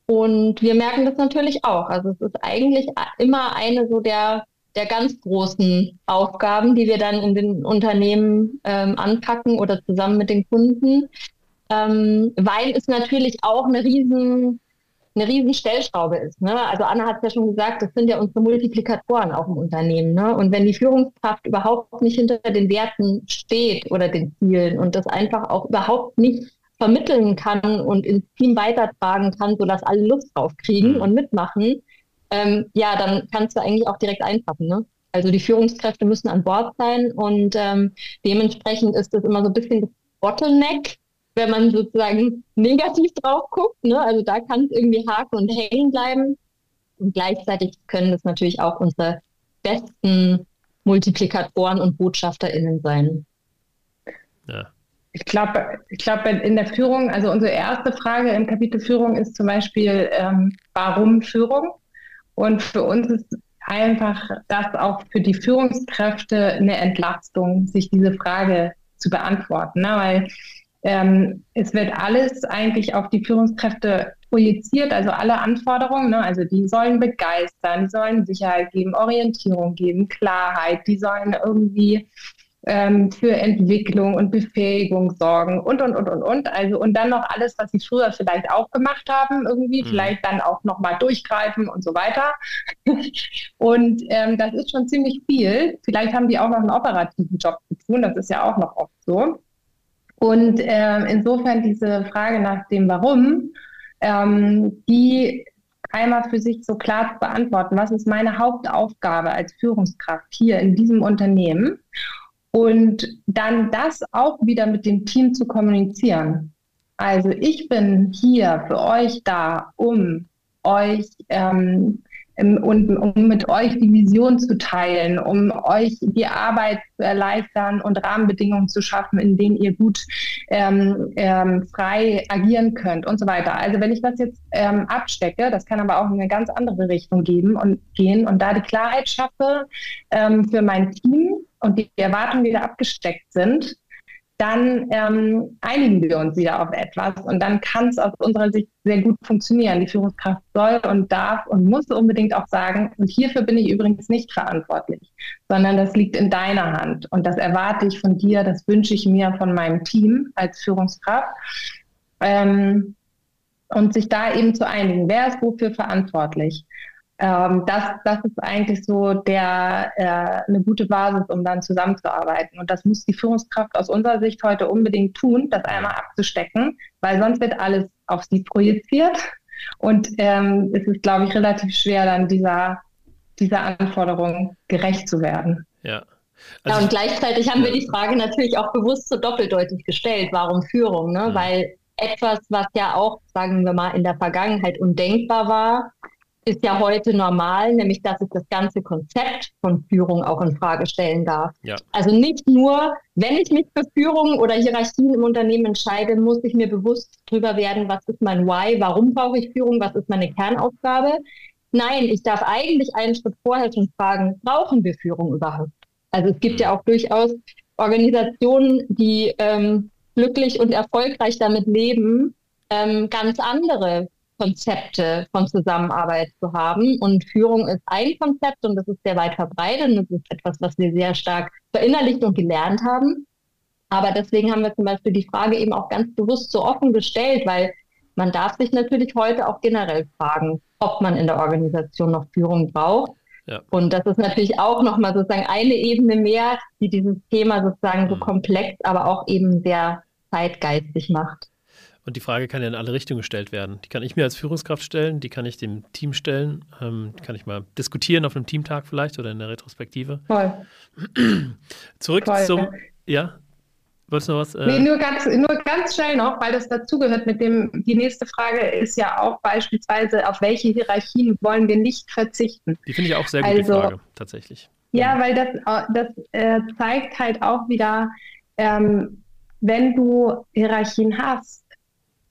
und wir merken das natürlich auch. Also es ist eigentlich immer eine so der, der ganz großen Aufgaben, die wir dann in den Unternehmen ähm, anpacken oder zusammen mit den Kunden, ähm, weil es natürlich auch eine riesen eine riesen Stellschraube ist. Ne? Also Anna hat es ja schon gesagt, das sind ja unsere Multiplikatoren auch im Unternehmen. Ne? Und wenn die Führungskraft überhaupt nicht hinter den Werten steht oder den Zielen und das einfach auch überhaupt nicht vermitteln kann und ins Team weitertragen kann, sodass alle Lust drauf kriegen mhm. und mitmachen, ähm, ja, dann kannst du eigentlich auch direkt einpacken. Ne? Also die Führungskräfte müssen an Bord sein und ähm, dementsprechend ist das immer so ein bisschen das Bottleneck, wenn man sozusagen negativ drauf guckt. Ne? Also da kann es irgendwie haken und hängen bleiben. Und gleichzeitig können es natürlich auch unsere besten Multiplikatoren und BotschafterInnen sein. Ja. Ich glaube, ich glaube, in der Führung, also unsere erste Frage im Kapitel Führung ist zum Beispiel, ähm, warum Führung? Und für uns ist einfach das auch für die Führungskräfte eine Entlastung, sich diese Frage zu beantworten. Ne? Weil ähm, es wird alles eigentlich auf die Führungskräfte projiziert, also alle Anforderungen. Ne? Also die sollen begeistern, die sollen Sicherheit geben, Orientierung geben, Klarheit, die sollen irgendwie ähm, für Entwicklung und Befähigung sorgen und, und, und, und, und. Also, und dann noch alles, was sie früher vielleicht auch gemacht haben, irgendwie, mhm. vielleicht dann auch nochmal durchgreifen und so weiter. und ähm, das ist schon ziemlich viel. Vielleicht haben die auch noch einen operativen Job zu tun, das ist ja auch noch oft so. Und äh, insofern diese Frage nach dem Warum, ähm, die einmal für sich so klar zu beantworten, was ist meine Hauptaufgabe als Führungskraft hier in diesem Unternehmen und dann das auch wieder mit dem Team zu kommunizieren. Also ich bin hier für euch da, um euch ähm, und um mit euch die Vision zu teilen, um euch die Arbeit zu erleichtern und Rahmenbedingungen zu schaffen, in denen ihr gut ähm, ähm, frei agieren könnt und so weiter. Also wenn ich das jetzt ähm, abstecke, das kann aber auch in eine ganz andere Richtung geben und gehen und da die Klarheit schaffe ähm, für mein Team und die Erwartungen wieder abgesteckt sind, dann ähm, einigen wir uns wieder auf etwas und dann kann es aus unserer Sicht sehr gut funktionieren. Die Führungskraft soll und darf und muss unbedingt auch sagen, und hierfür bin ich übrigens nicht verantwortlich, sondern das liegt in deiner Hand und das erwarte ich von dir, das wünsche ich mir von meinem Team als Führungskraft. Ähm, und sich da eben zu einigen, wer ist wofür verantwortlich. Ähm, das, das ist eigentlich so der, äh, eine gute Basis, um dann zusammenzuarbeiten. Und das muss die Führungskraft aus unserer Sicht heute unbedingt tun, das einmal abzustecken, weil sonst wird alles auf sie projiziert. Und ähm, es ist, glaube ich, relativ schwer, dann dieser, dieser Anforderung gerecht zu werden. Ja. Also ja, und gleichzeitig haben wir die Frage natürlich auch bewusst so doppeldeutig gestellt, warum Führung, ne? Mhm. Weil etwas, was ja auch, sagen wir mal, in der Vergangenheit undenkbar war, ist ja heute normal, nämlich dass ich das ganze Konzept von Führung auch in Frage stellen darf. Ja. Also nicht nur, wenn ich mich für Führung oder Hierarchien im Unternehmen entscheide, muss ich mir bewusst darüber werden, was ist mein Why, warum brauche ich Führung, was ist meine Kernaufgabe. Nein, ich darf eigentlich einen Schritt vorher schon fragen, brauchen wir Führung überhaupt? Also es gibt ja auch durchaus Organisationen, die ähm, glücklich und erfolgreich damit leben, ähm, ganz andere Konzepte von Zusammenarbeit zu haben. Und Führung ist ein Konzept und das ist sehr weit verbreitet und das ist etwas, was wir sehr stark verinnerlicht und gelernt haben. Aber deswegen haben wir zum Beispiel die Frage eben auch ganz bewusst so offen gestellt, weil man darf sich natürlich heute auch generell fragen, ob man in der Organisation noch Führung braucht. Ja. Und das ist natürlich auch nochmal sozusagen eine Ebene mehr, die dieses Thema sozusagen so mhm. komplex, aber auch eben sehr zeitgeistig macht. Und die Frage kann ja in alle Richtungen gestellt werden. Die kann ich mir als Führungskraft stellen, die kann ich dem Team stellen, ähm, die kann ich mal diskutieren auf einem Teamtag vielleicht oder in der Retrospektive. Voll. Zurück Voll, zum, ja. Wolltest du noch was? Äh? Nee, nur ganz, nur ganz schnell noch, weil das dazugehört mit dem, die nächste Frage ist ja auch beispielsweise, auf welche Hierarchien wollen wir nicht verzichten? Die finde ich auch sehr gut, also, Frage, tatsächlich. Ja, weil das, äh, das äh, zeigt halt auch wieder, ähm, wenn du Hierarchien hast,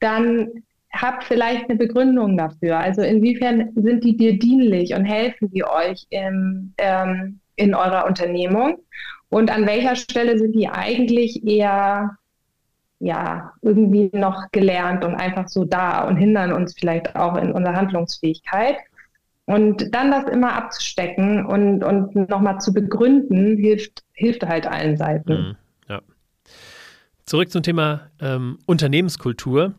dann habt vielleicht eine Begründung dafür. Also inwiefern sind die dir dienlich und helfen die euch im, ähm, in eurer Unternehmung? Und an welcher Stelle sind die eigentlich eher ja, irgendwie noch gelernt und einfach so da und hindern uns vielleicht auch in unserer Handlungsfähigkeit? Und dann das immer abzustecken und, und nochmal zu begründen, hilft, hilft halt allen Seiten. Mhm. Zurück zum Thema ähm, Unternehmenskultur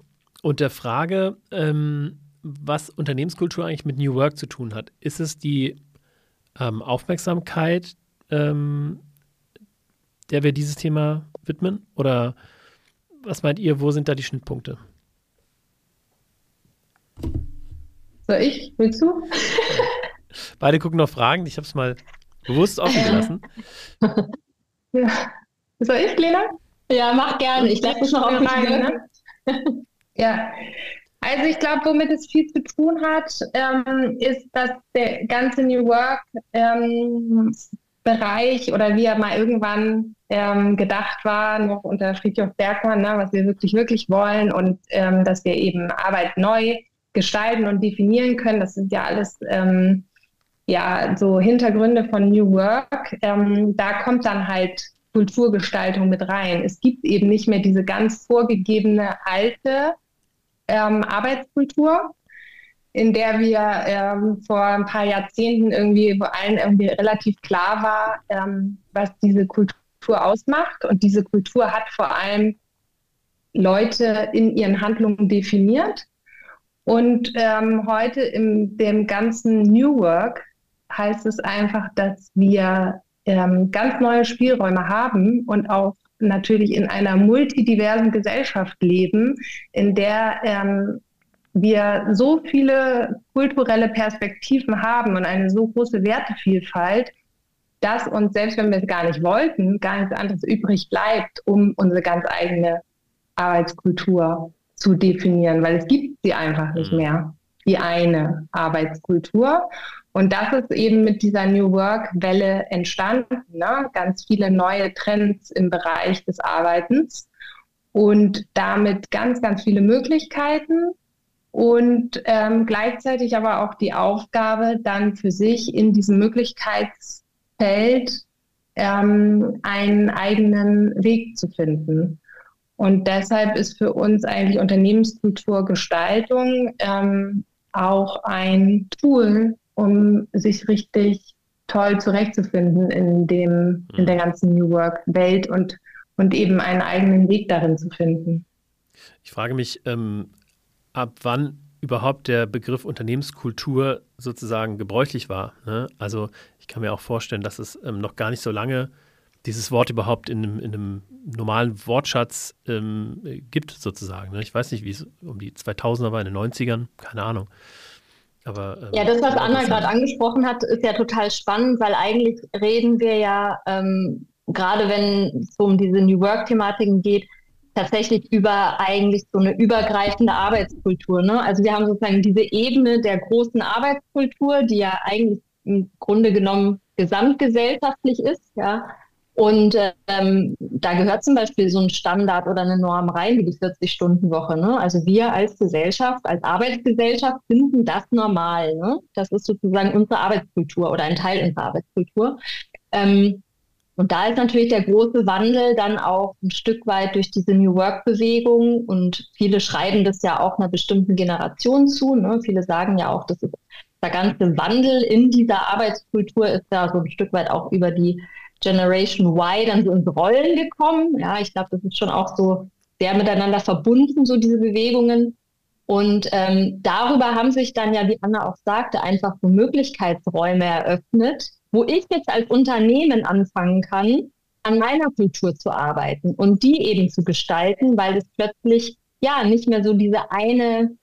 und der Frage, ähm, was Unternehmenskultur eigentlich mit New Work zu tun hat. Ist es die ähm, Aufmerksamkeit, ähm, der wir dieses Thema widmen? Oder was meint ihr, wo sind da die Schnittpunkte? Soll ich? Willst du? Beide gucken noch Fragen. Ich habe es mal bewusst offen gelassen. ja. Soll ich, Lena? Ja, mach gerne. Ich lasse es noch auf rein. Ne? Ja. Also ich glaube, womit es viel zu tun hat, ähm, ist, dass der ganze New Work ähm, Bereich oder wie er mal irgendwann ähm, gedacht war, noch unter Friedhof Bergmann, ne, was wir wirklich, wirklich wollen und ähm, dass wir eben Arbeit neu gestalten und definieren können. Das sind ja alles ähm, ja so Hintergründe von New Work. Ähm, da kommt dann halt Kulturgestaltung mit rein. Es gibt eben nicht mehr diese ganz vorgegebene alte ähm, Arbeitskultur, in der wir ähm, vor ein paar Jahrzehnten irgendwie, wo allen irgendwie relativ klar war, ähm, was diese Kultur ausmacht. Und diese Kultur hat vor allem Leute in ihren Handlungen definiert. Und ähm, heute in dem ganzen New Work heißt es einfach, dass wir ähm, ganz neue Spielräume haben und auch natürlich in einer multidiversen Gesellschaft leben, in der ähm, wir so viele kulturelle Perspektiven haben und eine so große Wertevielfalt, dass uns, selbst wenn wir es gar nicht wollten, gar nichts anderes übrig bleibt, um unsere ganz eigene Arbeitskultur zu definieren, weil es gibt sie einfach nicht mhm. mehr, die eine Arbeitskultur. Und das ist eben mit dieser New Work-Welle entstanden. Ne? Ganz viele neue Trends im Bereich des Arbeitens und damit ganz, ganz viele Möglichkeiten und ähm, gleichzeitig aber auch die Aufgabe, dann für sich in diesem Möglichkeitsfeld ähm, einen eigenen Weg zu finden. Und deshalb ist für uns eigentlich Unternehmenskulturgestaltung ähm, auch ein Tool, um sich richtig toll zurechtzufinden in dem, in der mhm. ganzen New Work Welt und, und eben einen eigenen Weg darin zu finden. Ich frage mich, ähm, ab wann überhaupt der Begriff Unternehmenskultur sozusagen gebräuchlich war. Ne? Also ich kann mir auch vorstellen, dass es ähm, noch gar nicht so lange dieses Wort überhaupt in einem, in einem normalen Wortschatz ähm, gibt, sozusagen. Ne? Ich weiß nicht, wie es um die 2000er war, in den 90ern, keine Ahnung. Aber, ähm, ja, das, was Anna gerade angesprochen hat, ist ja total spannend, weil eigentlich reden wir ja, ähm, gerade wenn es um diese New Work-Thematiken geht, tatsächlich über eigentlich so eine übergreifende Arbeitskultur. Ne? Also wir haben sozusagen diese Ebene der großen Arbeitskultur, die ja eigentlich im Grunde genommen gesamtgesellschaftlich ist, ja. Und ähm, da gehört zum Beispiel so ein Standard oder eine Norm rein, wie die 40-Stunden-Woche. Ne? Also wir als Gesellschaft, als Arbeitsgesellschaft finden das normal. Ne? Das ist sozusagen unsere Arbeitskultur oder ein Teil unserer Arbeitskultur. Ähm, und da ist natürlich der große Wandel dann auch ein Stück weit durch diese New Work-Bewegung und viele schreiben das ja auch einer bestimmten Generation zu. Ne? Viele sagen ja auch, dass der ganze Wandel in dieser Arbeitskultur ist da so ein Stück weit auch über die Generation Y dann so ins Rollen gekommen. Ja, ich glaube, das ist schon auch so sehr miteinander verbunden, so diese Bewegungen. Und ähm, darüber haben sich dann ja, wie Anna auch sagte, einfach so Möglichkeitsräume eröffnet, wo ich jetzt als Unternehmen anfangen kann, an meiner Kultur zu arbeiten und die eben zu gestalten, weil es plötzlich ja nicht mehr so diese eine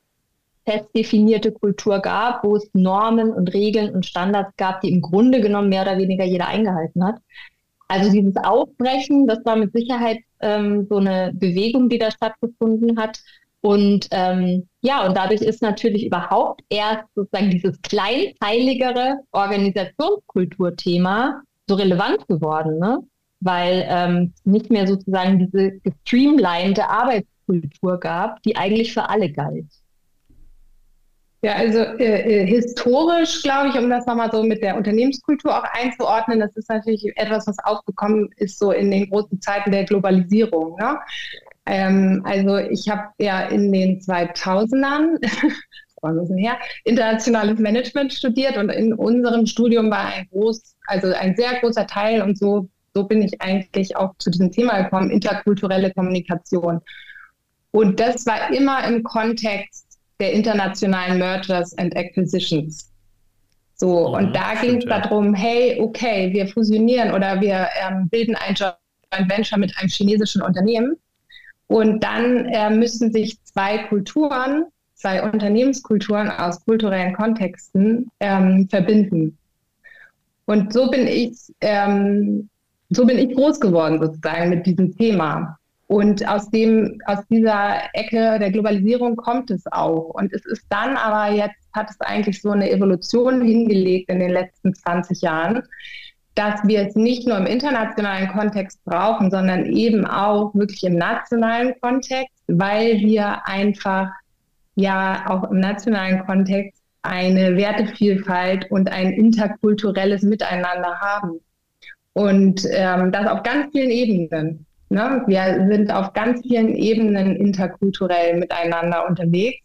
fest definierte Kultur gab, wo es Normen und Regeln und Standards gab, die im Grunde genommen mehr oder weniger jeder eingehalten hat. Also dieses Aufbrechen, das war mit Sicherheit ähm, so eine Bewegung, die da stattgefunden hat. Und ähm, ja, und dadurch ist natürlich überhaupt erst sozusagen dieses kleinteiligere Organisationskulturthema so relevant geworden, ne? weil ähm, nicht mehr sozusagen diese gestreamlinete Arbeitskultur gab, die eigentlich für alle galt. Ja, also äh, äh historisch, glaube ich, um das nochmal so mit der Unternehmenskultur auch einzuordnen, das ist natürlich etwas, was aufgekommen ist so in den großen Zeiten der Globalisierung. Ne? Ähm, also ich habe ja in den 2000ern, ein bisschen her, internationales Management studiert und in unserem Studium war ein groß, also ein sehr großer Teil und so, so bin ich eigentlich auch zu diesem Thema gekommen, interkulturelle Kommunikation. Und das war immer im Kontext der internationalen Mergers and Acquisitions. So, mhm, und da ging es ja. darum, hey, okay, wir fusionieren oder wir ähm, bilden ein Joint Venture mit einem chinesischen Unternehmen und dann äh, müssen sich zwei Kulturen, zwei Unternehmenskulturen aus kulturellen Kontexten ähm, verbinden. Und so bin ich, ähm, so bin ich groß geworden sozusagen mit diesem Thema. Und aus dem, aus dieser Ecke der Globalisierung kommt es auch. Und es ist dann aber jetzt, hat es eigentlich so eine Evolution hingelegt in den letzten 20 Jahren, dass wir es nicht nur im internationalen Kontext brauchen, sondern eben auch wirklich im nationalen Kontext, weil wir einfach ja auch im nationalen Kontext eine Wertevielfalt und ein interkulturelles Miteinander haben. Und ähm, das auf ganz vielen Ebenen. Ne? Wir sind auf ganz vielen Ebenen interkulturell miteinander unterwegs,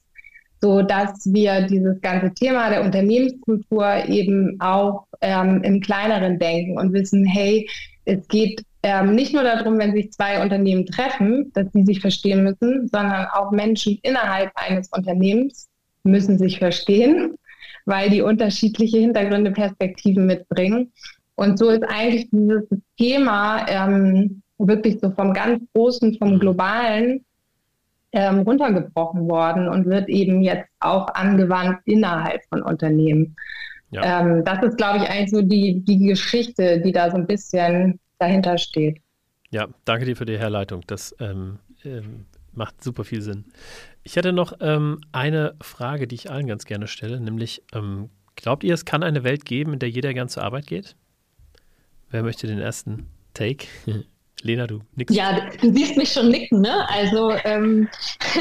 so dass wir dieses ganze Thema der Unternehmenskultur eben auch ähm, im kleineren denken und wissen, hey, es geht ähm, nicht nur darum, wenn sich zwei Unternehmen treffen, dass sie sich verstehen müssen, sondern auch Menschen innerhalb eines Unternehmens müssen sich verstehen, weil die unterschiedliche Hintergründe, Perspektiven mitbringen. Und so ist eigentlich dieses Thema ähm, wirklich so vom ganz Großen, vom Globalen ähm, runtergebrochen worden und wird eben jetzt auch angewandt innerhalb von Unternehmen. Ja. Ähm, das ist, glaube ich, eigentlich so die, die Geschichte, die da so ein bisschen dahinter steht. Ja, danke dir für die Herleitung. Das ähm, ähm, macht super viel Sinn. Ich hätte noch ähm, eine Frage, die ich allen ganz gerne stelle, nämlich, ähm, glaubt ihr, es kann eine Welt geben, in der jeder gern zur Arbeit geht? Wer möchte den ersten Take? Lena, du nickst. Ja, du siehst mich schon nicken, ne? Also, ähm,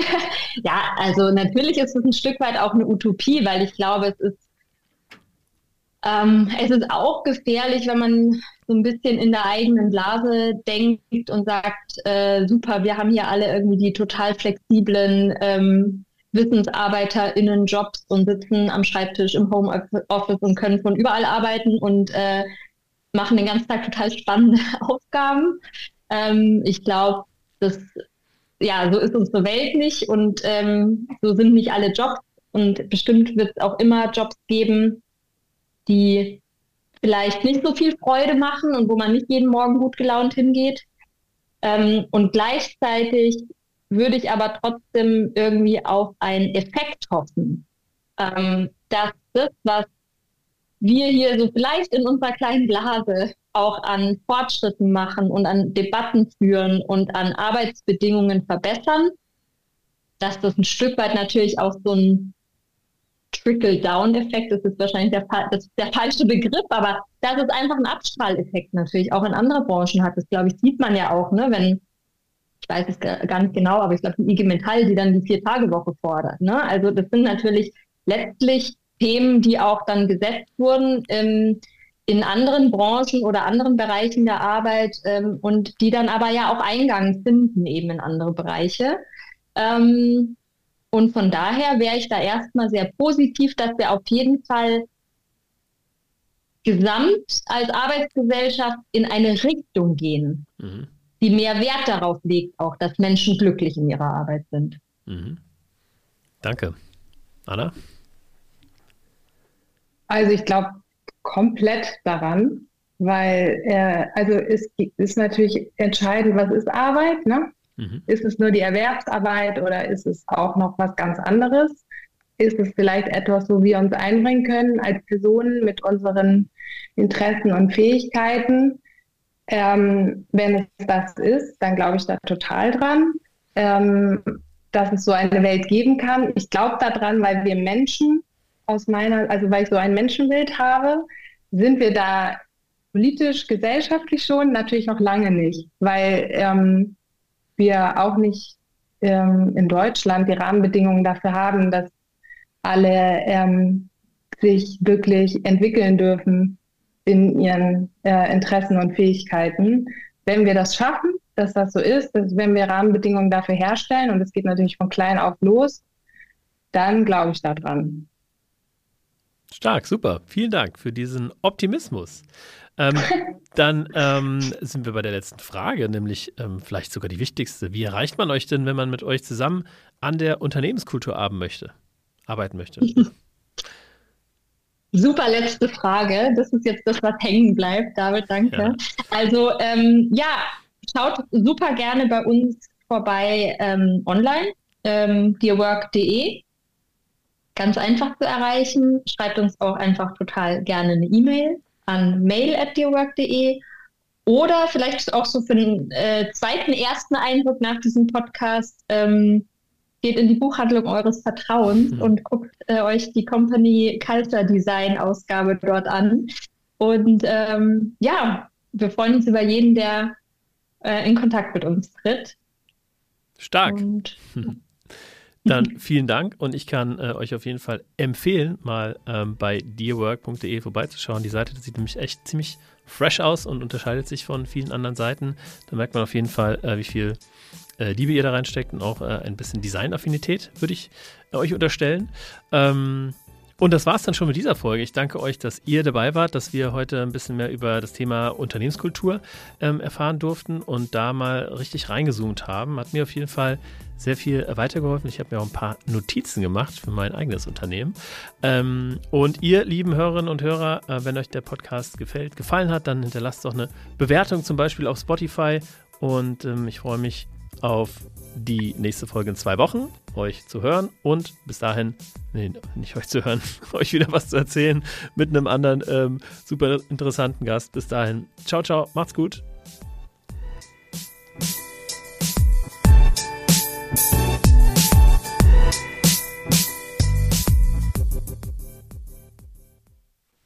ja, also natürlich ist es ein Stück weit auch eine Utopie, weil ich glaube, es ist, ähm, es ist auch gefährlich, wenn man so ein bisschen in der eigenen Blase denkt und sagt, äh, super, wir haben hier alle irgendwie die total flexiblen ähm, WissensarbeiterInnen-Jobs und sitzen am Schreibtisch im Homeoffice und können von überall arbeiten und äh, machen den ganzen Tag total spannende Aufgaben. Ähm, ich glaube, das, ja, so ist unsere Welt nicht und ähm, so sind nicht alle Jobs und bestimmt wird es auch immer Jobs geben, die vielleicht nicht so viel Freude machen und wo man nicht jeden Morgen gut gelaunt hingeht. Ähm, und gleichzeitig würde ich aber trotzdem irgendwie auf einen Effekt hoffen, ähm, dass das, was wir hier so vielleicht in unserer kleinen Blase auch an Fortschritten machen und an Debatten führen und an Arbeitsbedingungen verbessern, dass das ein Stück weit natürlich auch so ein Trickle-Down-Effekt, das ist wahrscheinlich der, das der falsche Begriff, aber das ist einfach ein Abstrahleffekt natürlich, auch in anderen Branchen hat. Das, glaube ich, sieht man ja auch, ne, wenn, ich weiß es gar nicht genau, aber ich glaube, die IG Metall, die dann die Vier-Tage-Woche fordert. Ne? Also das sind natürlich letztlich Themen, die auch dann gesetzt wurden ähm, in anderen Branchen oder anderen Bereichen der Arbeit ähm, und die dann aber ja auch Eingang finden eben in andere Bereiche. Ähm, und von daher wäre ich da erstmal sehr positiv, dass wir auf jeden Fall gesamt als Arbeitsgesellschaft in eine Richtung gehen, mhm. die mehr Wert darauf legt, auch dass Menschen glücklich in ihrer Arbeit sind. Mhm. Danke. Anna? Also ich glaube komplett daran, weil äh, also es ist natürlich entscheidend, was ist Arbeit, ne? Mhm. Ist es nur die Erwerbsarbeit oder ist es auch noch was ganz anderes? Ist es vielleicht etwas, wo wir uns einbringen können als Personen mit unseren Interessen und Fähigkeiten? Ähm, wenn es das ist, dann glaube ich da total dran, ähm, dass es so eine Welt geben kann. Ich glaube daran, weil wir Menschen aus meiner, also weil ich so ein Menschenbild habe, sind wir da politisch, gesellschaftlich schon natürlich noch lange nicht, weil ähm, wir auch nicht ähm, in Deutschland die Rahmenbedingungen dafür haben, dass alle ähm, sich wirklich entwickeln dürfen in ihren äh, Interessen und Fähigkeiten. Wenn wir das schaffen, dass das so ist, dass wenn wir Rahmenbedingungen dafür herstellen, und es geht natürlich von klein auf los, dann glaube ich daran. Stark, super. Vielen Dank für diesen Optimismus. Ähm, dann ähm, sind wir bei der letzten Frage, nämlich ähm, vielleicht sogar die wichtigste. Wie erreicht man euch denn, wenn man mit euch zusammen an der Unternehmenskultur arbeiten möchte? Arbeiten möchte? Super letzte Frage. Das ist jetzt das, was hängen bleibt. David, danke. Ja. Also ähm, ja, schaut super gerne bei uns vorbei ähm, online, ähm, dearwork.de ganz einfach zu erreichen. Schreibt uns auch einfach total gerne eine E-Mail an mail@dearwork.de oder vielleicht auch so für den äh, zweiten, ersten Eindruck nach diesem Podcast, ähm, geht in die Buchhandlung eures Vertrauens mhm. und guckt äh, euch die Company Culture Design Ausgabe dort an. Und ähm, ja, wir freuen uns über jeden, der äh, in Kontakt mit uns tritt. Stark. Und, Dann vielen Dank und ich kann äh, euch auf jeden Fall empfehlen, mal ähm, bei dearwork.de vorbeizuschauen. Die Seite sieht nämlich echt ziemlich fresh aus und unterscheidet sich von vielen anderen Seiten. Da merkt man auf jeden Fall, äh, wie viel äh, Liebe ihr da reinsteckt und auch äh, ein bisschen Designaffinität, würde ich äh, euch unterstellen. Ähm, und das war es dann schon mit dieser Folge. Ich danke euch, dass ihr dabei wart, dass wir heute ein bisschen mehr über das Thema Unternehmenskultur ähm, erfahren durften und da mal richtig reingezoomt haben. Hat mir auf jeden Fall sehr viel weitergeholfen. Ich habe mir auch ein paar Notizen gemacht für mein eigenes Unternehmen. Ähm, und ihr, lieben Hörerinnen und Hörer, äh, wenn euch der Podcast gefällt, gefallen hat, dann hinterlasst doch eine Bewertung zum Beispiel auf Spotify. Und ähm, ich freue mich auf die nächste Folge in zwei Wochen, euch zu hören und bis dahin, nee, nicht euch zu hören, euch wieder was zu erzählen mit einem anderen ähm, super interessanten Gast. Bis dahin, ciao, ciao, macht's gut.